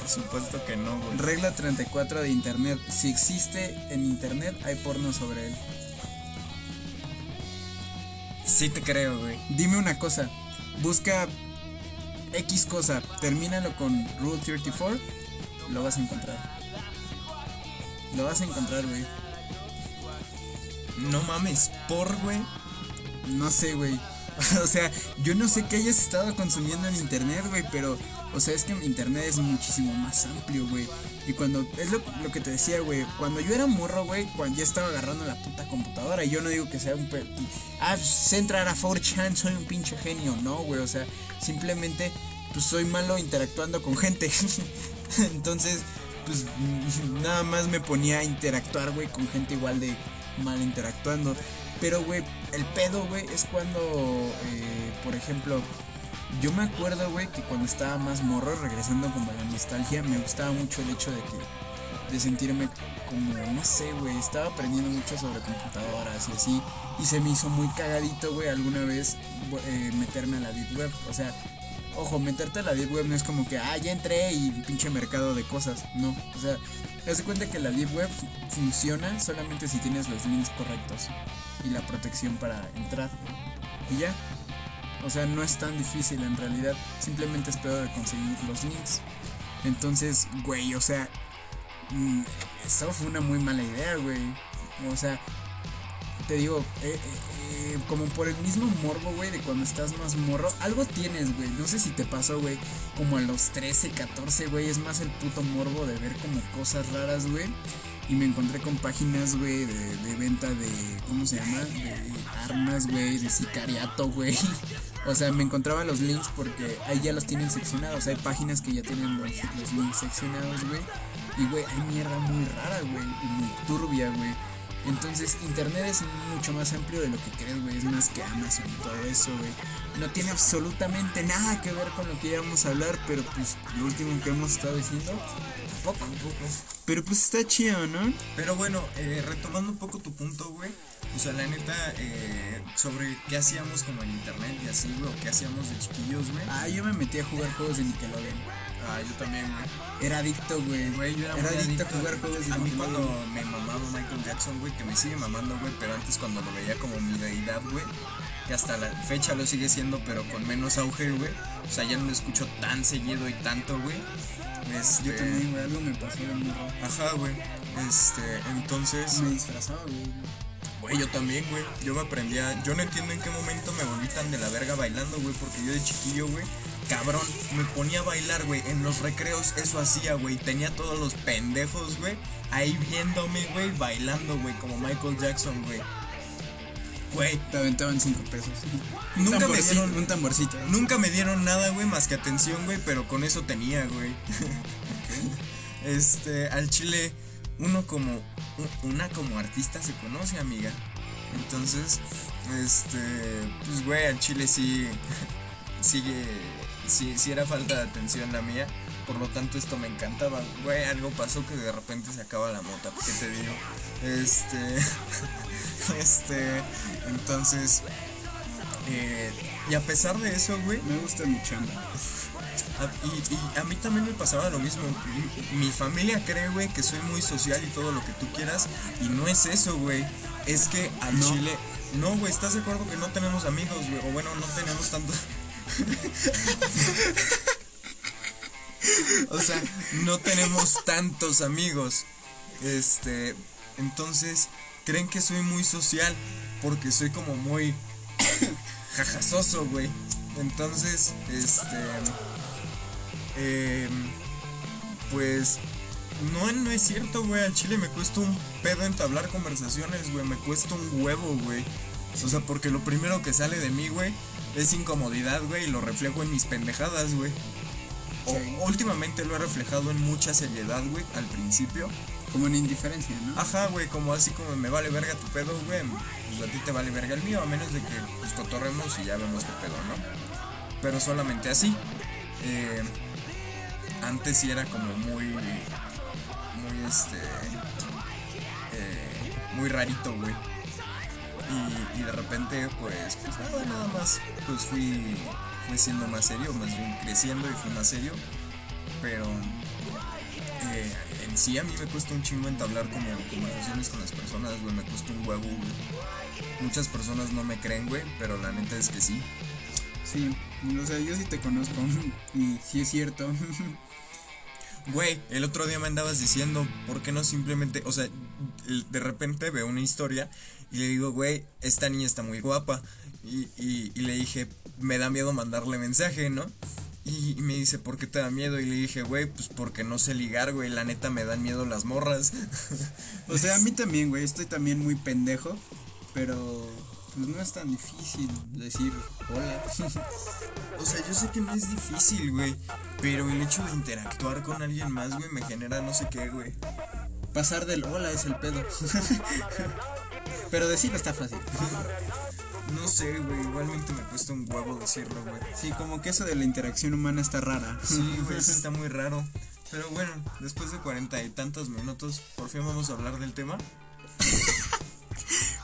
Por supuesto que no, güey. Regla 34 de Internet. Si existe en Internet, hay porno sobre él. Sí te creo, güey. Dime una cosa. Busca X cosa. Termínalo con Rule 34. Lo vas a encontrar. Lo vas a encontrar, güey. No mames, por, güey. No sé, güey. o sea, yo no sé qué hayas estado consumiendo en internet, güey, pero, o sea, es que internet es muchísimo más amplio, güey. Y cuando, es lo, que te decía, güey, cuando yo era morro, güey, cuando ya estaba agarrando la puta computadora, y yo no digo que sea un... pe- ah, sé a 4chan, soy un pinche genio, no, güey, o sea, simplemente, pues soy malo interactuando con gente. Entonces, pues nada más me ponía a interactuar, güey, con gente igual de mal interactuando. Pero, güey, el pedo, güey, es cuando, eh, por ejemplo, yo me acuerdo, güey, que cuando estaba más morro, regresando como a la nostalgia, me gustaba mucho el hecho de que, de sentirme como, no sé, güey, estaba aprendiendo mucho sobre computadoras y así, y se me hizo muy cagadito, güey, alguna vez eh, meterme a la Deep Web, o sea, ojo, meterte a la Deep Web no es como que, ah, ya entré y pinche mercado de cosas. No, o sea, te das cuenta que la Deep Web fu- funciona solamente si tienes los links correctos y la protección para entrar. Y ya. O sea, no es tan difícil en realidad. Simplemente es peor de conseguir los links. Entonces, güey, o sea, mm, eso fue una muy mala idea, güey. O sea, te digo, eh, eh, eh, como por el mismo morbo, güey, de cuando estás más morro, algo tienes, güey. No sé si te pasó, güey, como a los 13, 14, güey, es más el puto morbo de ver como cosas raras, güey. Y me encontré con páginas, güey, de, venta de, ¿cómo se llama? De armas, güey, de sicariato, güey. O sea, me encontraba los links porque ahí ya los tienen seccionados. Hay páginas que ya tienen los, los links seccionados, güey. Y, güey, hay mierda muy rara, güey, y muy turbia, güey. Entonces, internet es mucho más amplio de lo que crees, güey. Es más que Amazon y todo eso, güey. No tiene absolutamente nada que ver con lo que íbamos a hablar, pero pues lo último que hemos estado diciendo, tampoco. Pero pues está chido, ¿no? Pero bueno, eh, retomando un poco tu punto, güey. O sea, la neta, eh, sobre qué hacíamos como en internet y así, güey, o qué hacíamos de chiquillos, güey. Ah, yo me metí a jugar juegos de Nickelodeon. Ah, yo también, güey. Era adicto, güey. Güey, yo era, Era muy adicto a jugar juegos de A mí cuando me mamaba Michael Jackson, güey, que me sigue mamando, güey, pero antes cuando lo veía como mi deidad, güey, que hasta la fecha lo sigue siendo, pero con menos auge, güey. O sea, ya no lo escucho tan seguido y tanto, güey. Este, Yo también, güey, algo me pasó de morro. Ajá, güey. Este, entonces, Me disfrazaba, güey. güey, yo también, güey. Yo me aprendía, yo no entiendo en qué momento me volví tan de la verga bailando, güey, porque yo de chiquillo, güey, cabrón, me ponía a bailar, güey. En los recreos eso hacía, güey. Tenía todos los pendejos, güey, ahí viéndome, güey, bailando, güey, como Michael Jackson, güey. Güey, Te aventaban 5 pesos. Nunca me dieron- un tamborcito. nunca me dieron nada, güey, más que atención, güey, pero con eso tenía, güey. Este, al chile, uno como, una como artista se conoce, amiga. Entonces, este, pues, güey, al chile sí, sigue, sí, sí era falta de atención la mía. Por lo tanto, esto me encantaba. Güey, algo pasó que de repente se acaba la mota. ¿Qué te digo? Este, este, entonces, eh, y a pesar de eso, güey, Me gusta mi chamba. a- y, y a mí también me pasaba lo mismo. Mi, mi familia cree, güey, que soy muy social y todo lo que tú quieras. Y no es eso, güey. Es que al No. chile. No, güey, ¿estás de acuerdo que no tenemos amigos, güey? O bueno, no tenemos tanto. o sea, no tenemos tantos amigos. Este. Entonces, creen que soy muy social. Porque soy como muy. jajazoso, güey. Entonces, este. Eh, pues no, no es cierto, güey. Al chile me cuesta un pedo entablar conversaciones, güey. Me cuesta un huevo, güey. O sea, porque lo primero que sale de mí, güey, es incomodidad, güey, y lo reflejo en mis pendejadas, güey. O- últimamente lo he reflejado en mucha seriedad, güey, al principio. Como en indiferencia, ¿no? Ajá, güey, como así como me vale verga tu pedo, güey. Pues a ti te vale verga el mío, a menos de que pues cotorremos y ya vemos qué pedo, ¿no? Pero solamente así. Eh, antes sí era como muy. Muy este. eh, muy rarito, güey. Y, y de repente, pues, pues nada, nada más. Pues fui, fui siendo más serio, más bien creciendo y fui más serio. Pero eh, en sí a mí me cuesta un chingo entablar como conversaciones con las personas, güey. Me cuesta un huevo, güey. Muchas personas no me creen, güey, pero la neta es que sí. Sí, o sea, yo sí te conozco. Y sí es cierto. Güey, el otro día me andabas diciendo, ¿por qué no simplemente, o sea, de repente veo una historia y le digo, güey, esta niña está muy guapa. Y, y- y le dije, me da miedo mandarle mensaje, ¿no? Y, me dice, ¿por qué te da miedo? Y le dije, güey, pues porque no sé ligar, güey, la neta me dan miedo las morras. O sea, a mí también, güey. Estoy también muy pendejo. Pero pues no es tan difícil decir hola. O sea, yo sé que no es difícil, güey, pero el hecho de interactuar con alguien más, güey, me genera no sé qué, güey. Pasar del hola es el pedo. Pero decirlo está fácil. No sé, güey, igualmente me cuesta un huevo decirlo, güey. Sí, como que eso de la interacción humana está rara. Sí, güey, sí está muy raro. Pero bueno, después de cuarenta y tantos minutos, por fin vamos a hablar del tema.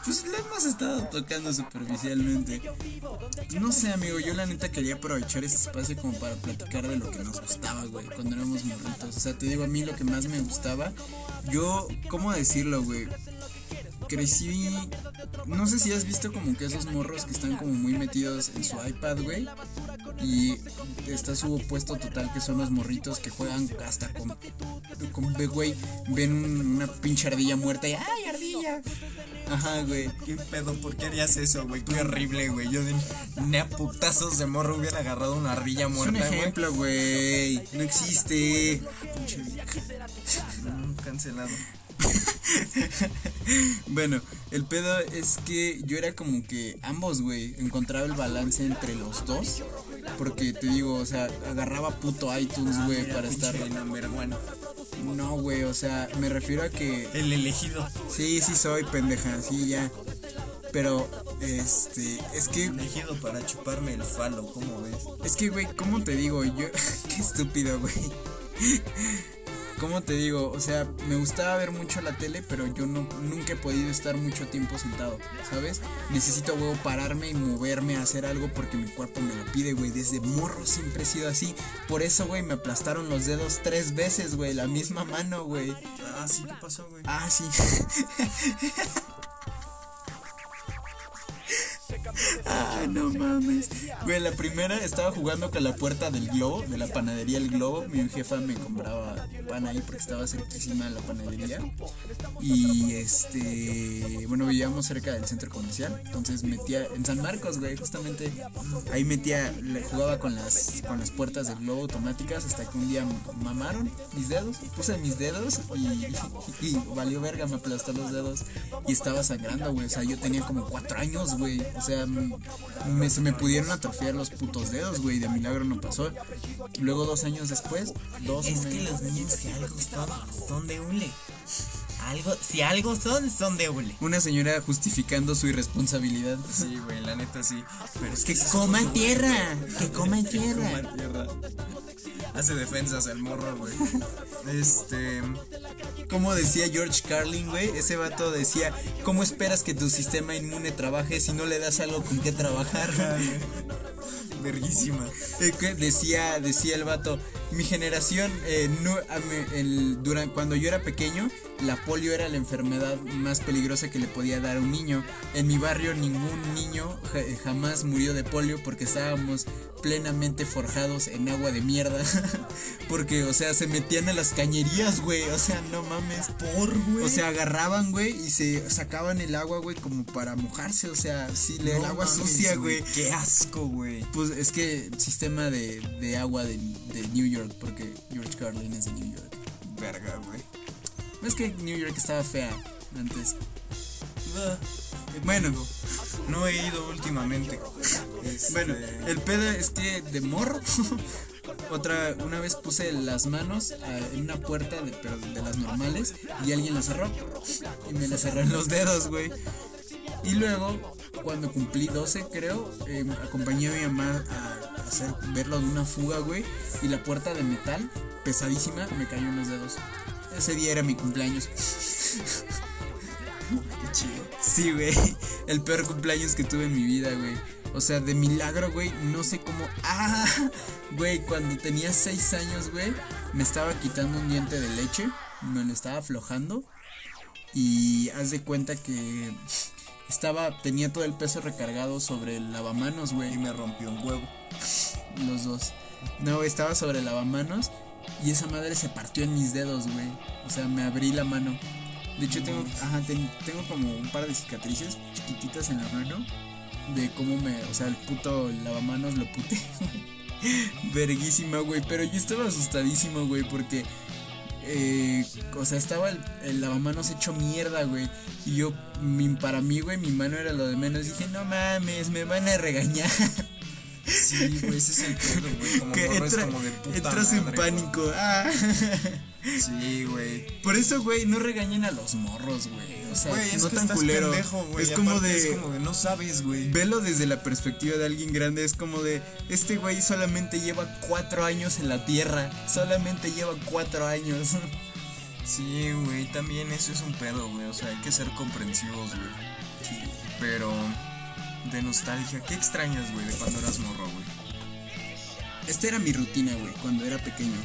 Pues lo hemos estado tocando superficialmente. No sé, amigo, yo la neta quería aprovechar este espacio como para platicar de lo que nos gustaba, güey, cuando éramos morritos. O sea, te digo, a mí lo que más me gustaba, yo, ¿cómo decirlo, güey? Crecí, no sé si has visto como que esos morros que están como muy metidos en su iPad, güey. Y está su opuesto total que son los morritos que juegan hasta con, con güey, ven un- una pinche ardilla muerta y ¡ay, ardilla! Ajá, güey. ¿Qué pedo? ¿Por qué harías eso, güey? Qué horrible, güey. Yo de ni a putazos de morro hubiera agarrado una ardilla un muerta, güey. ejemplo, güey. No existe. Pinche vieja. Cancelado. Bueno, el pedo es que yo era como que ambos, güey, encontraba el balance entre los dos. Porque te digo, o sea, agarraba puto iTunes, güey, para estar. Number one. No, güey, o sea, me refiero a que. El elegido. Sí, sí soy pendeja, sí, ya. Pero, este, es que, Elegido para chuparme el falo, ¿cómo ves? es que, güey, ¿cómo te digo? Yo, qué estúpido, güey. ¿Cómo te digo? O sea, me gustaba ver mucho la tele, pero yo no, nunca he podido estar mucho tiempo sentado, ¿sabes? Necesito, huevo, pararme y moverme a hacer algo porque mi cuerpo me lo pide, güey. Desde morro siempre he sido así. Por eso, güey, me aplastaron los dedos tres veces, güey. La misma mano, güey. Ah, sí, ¿qué pasó, güey? Ah, sí. Ay, no mames. Güey, la primera estaba jugando con la puerta del globo, de la panadería El Globo. Mi jefa me compraba pan ahí porque estaba cerquísima la panadería. Y este, bueno, vivíamos cerca del centro comercial. Entonces metía en San Marcos, güey, justamente ahí metía, jugaba con las, con las puertas del globo automáticas hasta que un día mamaron mis dedos. Puse mis dedos y, y valió verga, me aplastó los dedos y estaba sangrando, güey. O sea, yo tenía como cuatro años, güey. O sea, me, se me pudieron atrofiar los putos dedos, güey. De milagro no pasó. Luego, dos años después, dos Es que los niños si algo son, son de hule. Algo, si algo son, son de hule. Una señora justificando su irresponsabilidad. Sí, güey, la neta sí. Pero es Que coman tierra, que coman tierra. Coman tierra. Hace defensas el morro, güey. Este. Como decía George Carlin, güey, ese vato decía, ¿cómo esperas que tu sistema inmune trabaje si no le das algo con trabajar? Verguísima. Decía, decía el vato, mi generación, eh, no, el- cuando yo era pequeño, la polio era la enfermedad más peligrosa que le podía dar a un niño. En mi barrio ningún niño ja- jamás murió de polio porque estábamos plenamente forjados en agua de mierda. porque, o sea, se metían a las cañerías, güey. O sea, no mames. Por, güey. O sea, agarraban, güey, y se sacaban el agua, güey, como para mojarse. O sea, sí, el agua mames, sucia, güey. Qué asco, güey. Pues es que sistema de, de agua de, de New York, porque George Carlin es de New York. Verga, güey. Es que New York estaba fea antes. Ah, ¿qué te Bueno. No he ido últimamente. Este, Bueno, el pedo es que de morro. Otra, una vez puse las manos ah, en una puerta de, las normales y alguien la cerró. Y me la cerró en los dedos, güey. Y luego, cuando cumplí 12, creo, eh, acompañé a mi mamá a hacer verlo de una fuga, güey. Y la puerta de metal, pesadísima, me cayó en los dedos. Ese día era mi cumpleaños. Qué chido. Sí, güey. El peor cumpleaños que tuve en mi vida, güey. O sea, de milagro, güey. No sé cómo. ¡Ah! Güey, cuando tenía 6 años, güey, me estaba quitando un diente de leche. Me lo estaba aflojando. Y haz de cuenta que estaba. Tenía todo el peso recargado sobre el lavamanos, güey. Y me rompió un huevo. Los dos. No, estaba sobre el lavamanos. Y esa madre se partió en mis dedos, güey. O sea, me abrí la mano. De hecho, tengo, ajá, ten- tengo como un par de cicatrices chiquititas en la mano. De cómo me. O sea, el puto lavamanos lo puté. Verguísima, güey. Pero yo estaba asustadísimo, güey, porque. Eh, o sea, estaba el, el lavamanos hecho mierda, güey. Y yo, mi- para mí, güey, mi mano era lo de menos. Dije, no mames, me van a regañar. Sí, güey, ese es el pedo, güey. Como que morro es entra- como de puta entras en madre, pánico. Ah. Sí, güey. Por eso, güey, no regañen a los morros, güey. O sea, es no que tan estás culero. pendejo, es como de. Es como de no sabes, güey. Velo desde la perspectiva de alguien grande, es como de, este güey solamente lleva cuatro años en la tierra, solamente lleva cuatro años. Sí, güey, también eso es un pedo, güey. O sea, hay que ser comprensivos, güey. Pero de nostalgia, ¿qué extrañas, güey, de cuando eras morro, güey? Esta era mi rutina, güey, cuando era pequeño.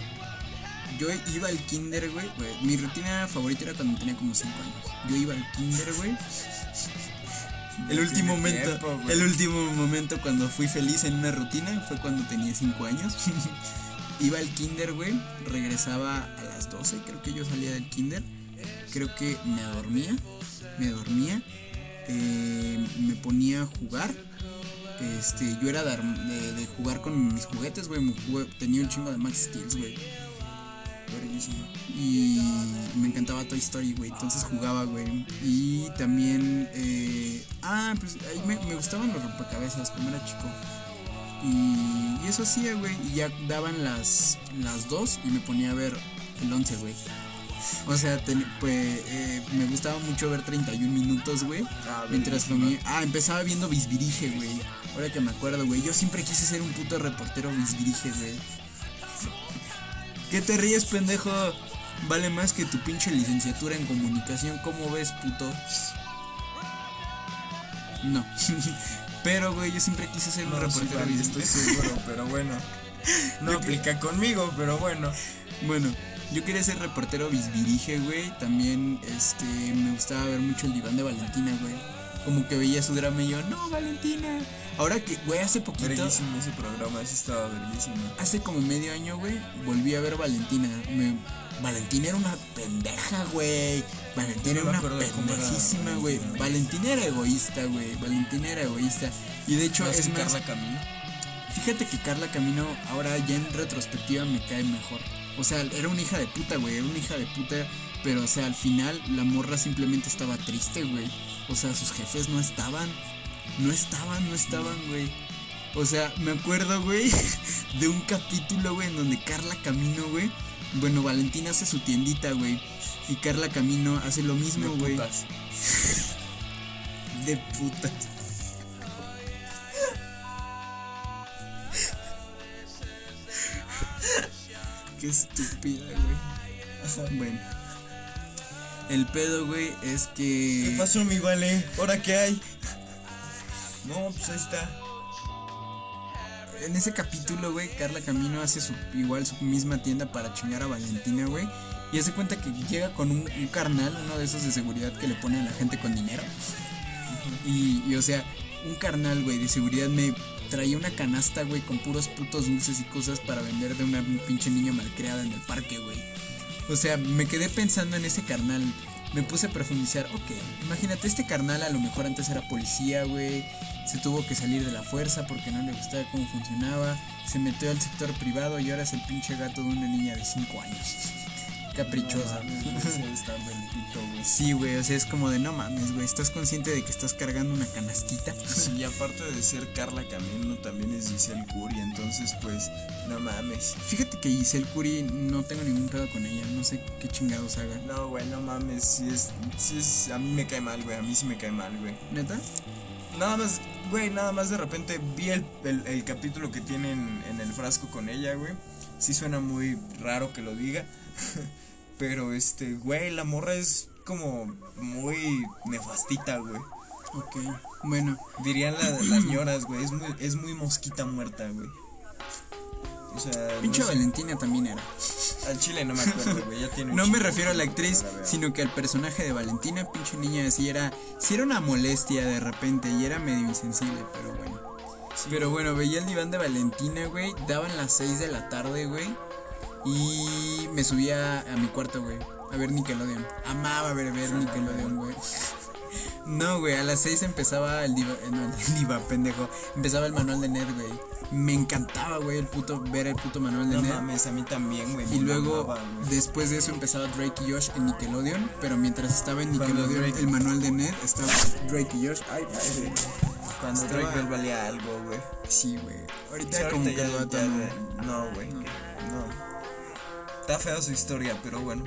Yo iba al kinder, güey, mi rutina favorita era cuando tenía como cinco años. Yo iba al kinder, güey. El último momento, tiempo, el último momento cuando fui feliz en una rutina fue cuando tenía 5 años. Iba al kinder, güey, regresaba a las 12, creo que yo salía del kinder. Creo que me dormía, me dormía, eh, me ponía a jugar. Este, yo era de, arm- de- de jugar con mis juguetes, güey, tenía un chingo de Max Steel, güey. Verguísima. Y me encantaba Toy Story, güey. Entonces jugaba, güey. Y también. eh, ah, pues ahí me, me gustaban los rompecabezas cuando era chico. Y, y eso hacía, güey. Y ya daban las, las dos y me ponía a ver el 11, güey. O sea, ten- pues eh, me gustaba mucho ver 31 minutos, güey. Ah, mientras comía. Ah, empezaba viendo Bisbirige, güey. Ahora que me acuerdo, güey. Yo siempre quise ser un puto reportero Bisbirige, güey. ¿Qué te ríes, pendejo? Vale más que tu pinche licenciatura en comunicación. ¿Cómo ves, puto? No. Pero, güey, yo siempre quise ser un No, sí, reportero Fabi, estoy seguro, pero bueno. No aplica conmigo, pero bueno. Bueno, Yo quería ser reportero bisbirige, güey. También, este, me gustaba ver mucho el diván de Valentina, güey. Como que veía su drama y yo, no, Valentina. Ahora que, güey, hace poquito, Verguísimo ese programa, ese estaba verguísimo. hace como medio año, güey, volví a ver Valentina. Me, Valentina era una pendeja, güey. Valentina No era una pendejísima, güey. Valentina. Valentina era egoísta, güey. Valentina era egoísta. Y de hecho, es más, Carla Camino. Fíjate que Carla Camino ahora ya en retrospectiva me cae mejor. O sea, era una hija de puta, güey. Era una hija de puta. Pero, o sea, al final la morra simplemente estaba triste, güey. O sea, sus jefes no estaban. No estaban, no estaban, güey. O sea, me acuerdo, güey, de un capítulo, güey, en donde Carla Camino, güey. Bueno, Valentina hace su tiendita, güey. Y Carla Camino hace lo mismo, De güey. putas. De putas. Qué estúpida, güey. Bueno. El pedo, güey, es ¿Qué que. pasó, mi vale? ¿Ahora qué hay? No, pues ahí está. En ese capítulo, güey, Carla Camino hace su, igual su misma tienda para chingar a Valentina, güey. Y hace cuenta que llega con un, un carnal, uno de esos de seguridad que le ponen a la gente con dinero. Y, y, o sea, un carnal, güey, de seguridad me traía una canasta, güey, con puros putos dulces y cosas para vender de una pinche niña malcriada en el parque, güey. O sea, me quedé pensando en ese carnal. Me puse a profundizar, ok, imagínate, este carnal a lo mejor antes era policía, güey. Se tuvo que salir de la fuerza porque no le gustaba cómo funcionaba. Se metió al sector privado y ahora es el pinche gato de una niña de 5 años. Caprichosa. Sí, güey, o sea, es como de no mames, güey. ¿Estás consciente de que estás cargando una canastita? Sí, y aparte de ser Carla Camino, también es Giselle Curie, entonces pues, no mames. Fíjate que Giselle Curie no tengo ningún pedo con ella. No sé qué chingados haga. No, güey, no mames, sí es, sí es, a mí me cae mal, güey, a mí sí me cae mal, güey. ¿Neta? Nada más, güey, nada más de repente vi el, el, el capítulo que tienen en el frasco con ella, güey. Sí suena muy raro que lo diga. Pero este, güey, la morra es como muy nefastita, güey. Ok. Bueno, Dirían la- las ñoras, güey. Es muy, es muy mosquita muerta, güey. O sea, pinche no sé, Valentina también era. al chile no me acuerdo, güey. Ya tiene No me refiero a la actriz, la sino que al personaje de Valentina, pinche niña, sí era, sí era una molestia de repente y era medio insensible, pero bueno. Pero bueno, veía el diván de Valentina, güey. Daban las 6 de la tarde, güey. Y me subía a mi cuarto, güey. A ver Nickelodeon. Amaba ver, ver Nickelodeon, güey. No, güey, a las 6 empezaba el diva, eh, no, el diva, pendejo. Empezaba el manual de Ned, güey. Me encantaba, güey, el puto, ver el puto manual de No Ned. mames, a mí también, güey. Y luego, güey. después de eso, empezaba Drake y Josh en Nickelodeon. Pero mientras estaba en Nickelodeon, Drake- el manual de Ned estaba Drake y Josh. Ay, madre. Cuando estaba- Drake Bell valía algo, güey. Sí, güey. Ahorita Sí, como que ya- ya no. No, güey. No. No. Está fea su historia, pero bueno.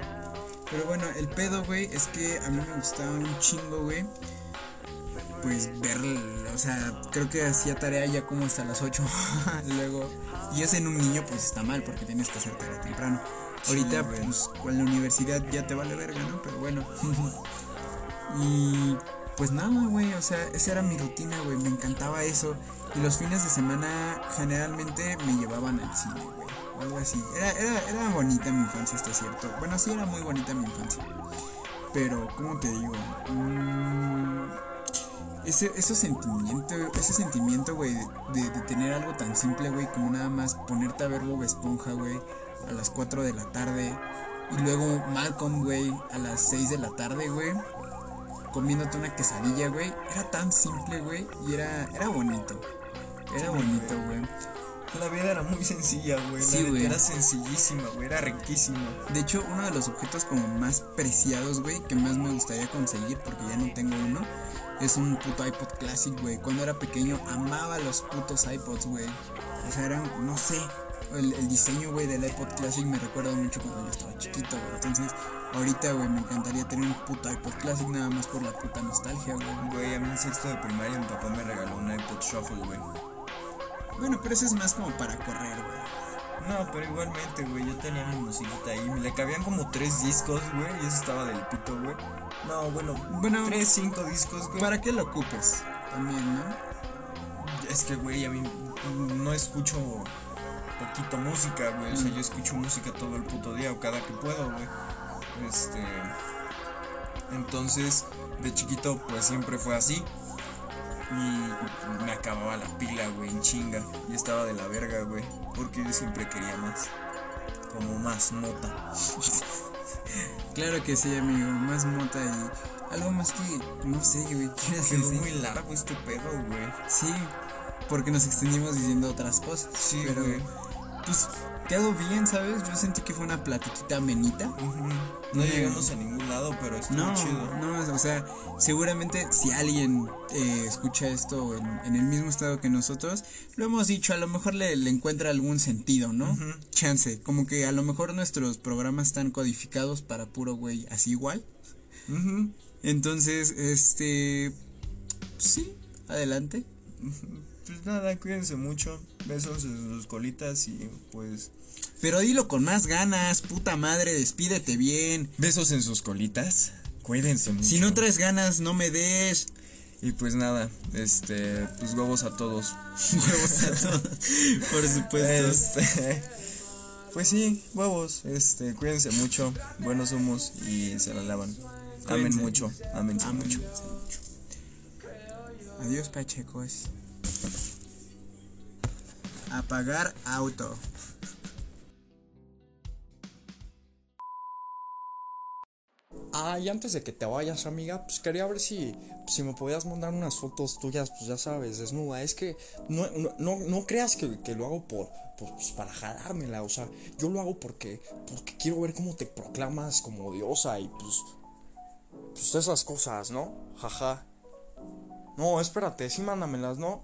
Pero bueno, el pedo, güey, es que a mí me gustaba un chingo, güey. Pues ver, o sea, creo que hacía tarea ya como hasta las 8. Luego, y es en un niño, pues está mal porque tienes que hacer tarea temprano. Ahorita, pues con la universidad ya te vale verga, ¿no? Pero bueno. y pues nada, güey, o sea, esa era mi rutina, güey, me encantaba eso. Y los fines de semana generalmente me llevaban al cine, güey, o algo así. Era, era, era bonita mi infancia, está cierto. Bueno, sí, era muy bonita mi infancia. Pero, ¿cómo te digo? Mm, ese, ese sentimiento, ese sentimiento, güey, de, de- de tener algo tan simple, güey, como nada más ponerte a ver Bob Esponja, güey, a las 4 de la tarde. Y luego Malcolm, güey, a las 6 de la tarde, güey. Comiéndote una quesadilla, güey. Era tan simple, güey. Y era, era bonito. Era bonito, güey. La vida era muy sencilla, güey. Sí, la güey. Era sencillísima, güey. Era riquísima. De hecho, uno de los objetos como más preciados, güey, que más me gustaría conseguir, porque ya no tengo uno, es un puto iPod Classic, güey. Cuando era pequeño amaba los putos iPods, güey. O sea, eran, no sé, el, el diseño, güey, del iPod Classic me recuerda mucho cuando yo estaba chiquito, güey. Entonces, ahorita, güey, me encantaría tener un puto iPod Classic nada más por la puta nostalgia, güey. Güey, a mí en sexto de primaria mi papá me regaló un iPod Shuffle, güey. Bueno, pero eso es más como para correr, güey. No, pero igualmente, güey, yo tenía mi musiquita ahí. Le cabían como tres discos, güey, y eso estaba del pito, güey. No, bueno, Bueno, tres, cinco discos, güey. ¿Para qué lo ocupes? También, ¿no? Es que, güey, a mí no escucho poquito música, güey. O sea, yo escucho música todo el puto día o cada que puedo, güey. Este. Entonces, de chiquito, pues siempre fue así. Y me acababa la pila, güey, en chinga. Y estaba de la verga, güey. Porque yo siempre quería más. Como más mota. Claro que sí, amigo, más mota y algo más que, no sé, güey, Quedó muy largo este pedo, güey. Sí, porque nos extendimos diciendo otras cosas. Sí, pero güey. pues quedó bien, ¿sabes? Yo sentí que fue una platiquita amenita. No llegamos a ningún lado, pero estuvo No, chido. no, o sea, seguramente si alguien eh, escucha esto en, en el mismo estado que nosotros, lo hemos dicho, a lo mejor le, le encuentra algún sentido, ¿no? Chance, como que a lo mejor nuestros programas están codificados para puro güey así igual. Entonces, este, sí, adelante. Pues nada, cuídense mucho. Besos en sus colitas y pues. Pero dilo con más ganas, puta madre, despídete bien. Besos en sus colitas. Cuídense mucho. Si no traes ganas, no me des. Y pues nada, este. Pues huevos a todos. Huevos a todos. Por supuesto. Este. Pues sí, huevos. Este, cuídense mucho. Buenos humos y se la lavan. Amen Cuídense. mucho. Amen mucho. Adiós, Pachecos. Apagar auto. Ah, y antes de que te vayas, amiga, pues quería ver si, si me podías mandar unas fotos tuyas, pues ya sabes, desnuda. Es que no, no, no, creas que, que lo hago por, por, pues, para jalármela, o sea, yo lo hago porque, porque quiero ver cómo te proclamas como diosa y pues, pues esas cosas, ¿no? Jaja. No, espérate, sí mándamelas, ¿no?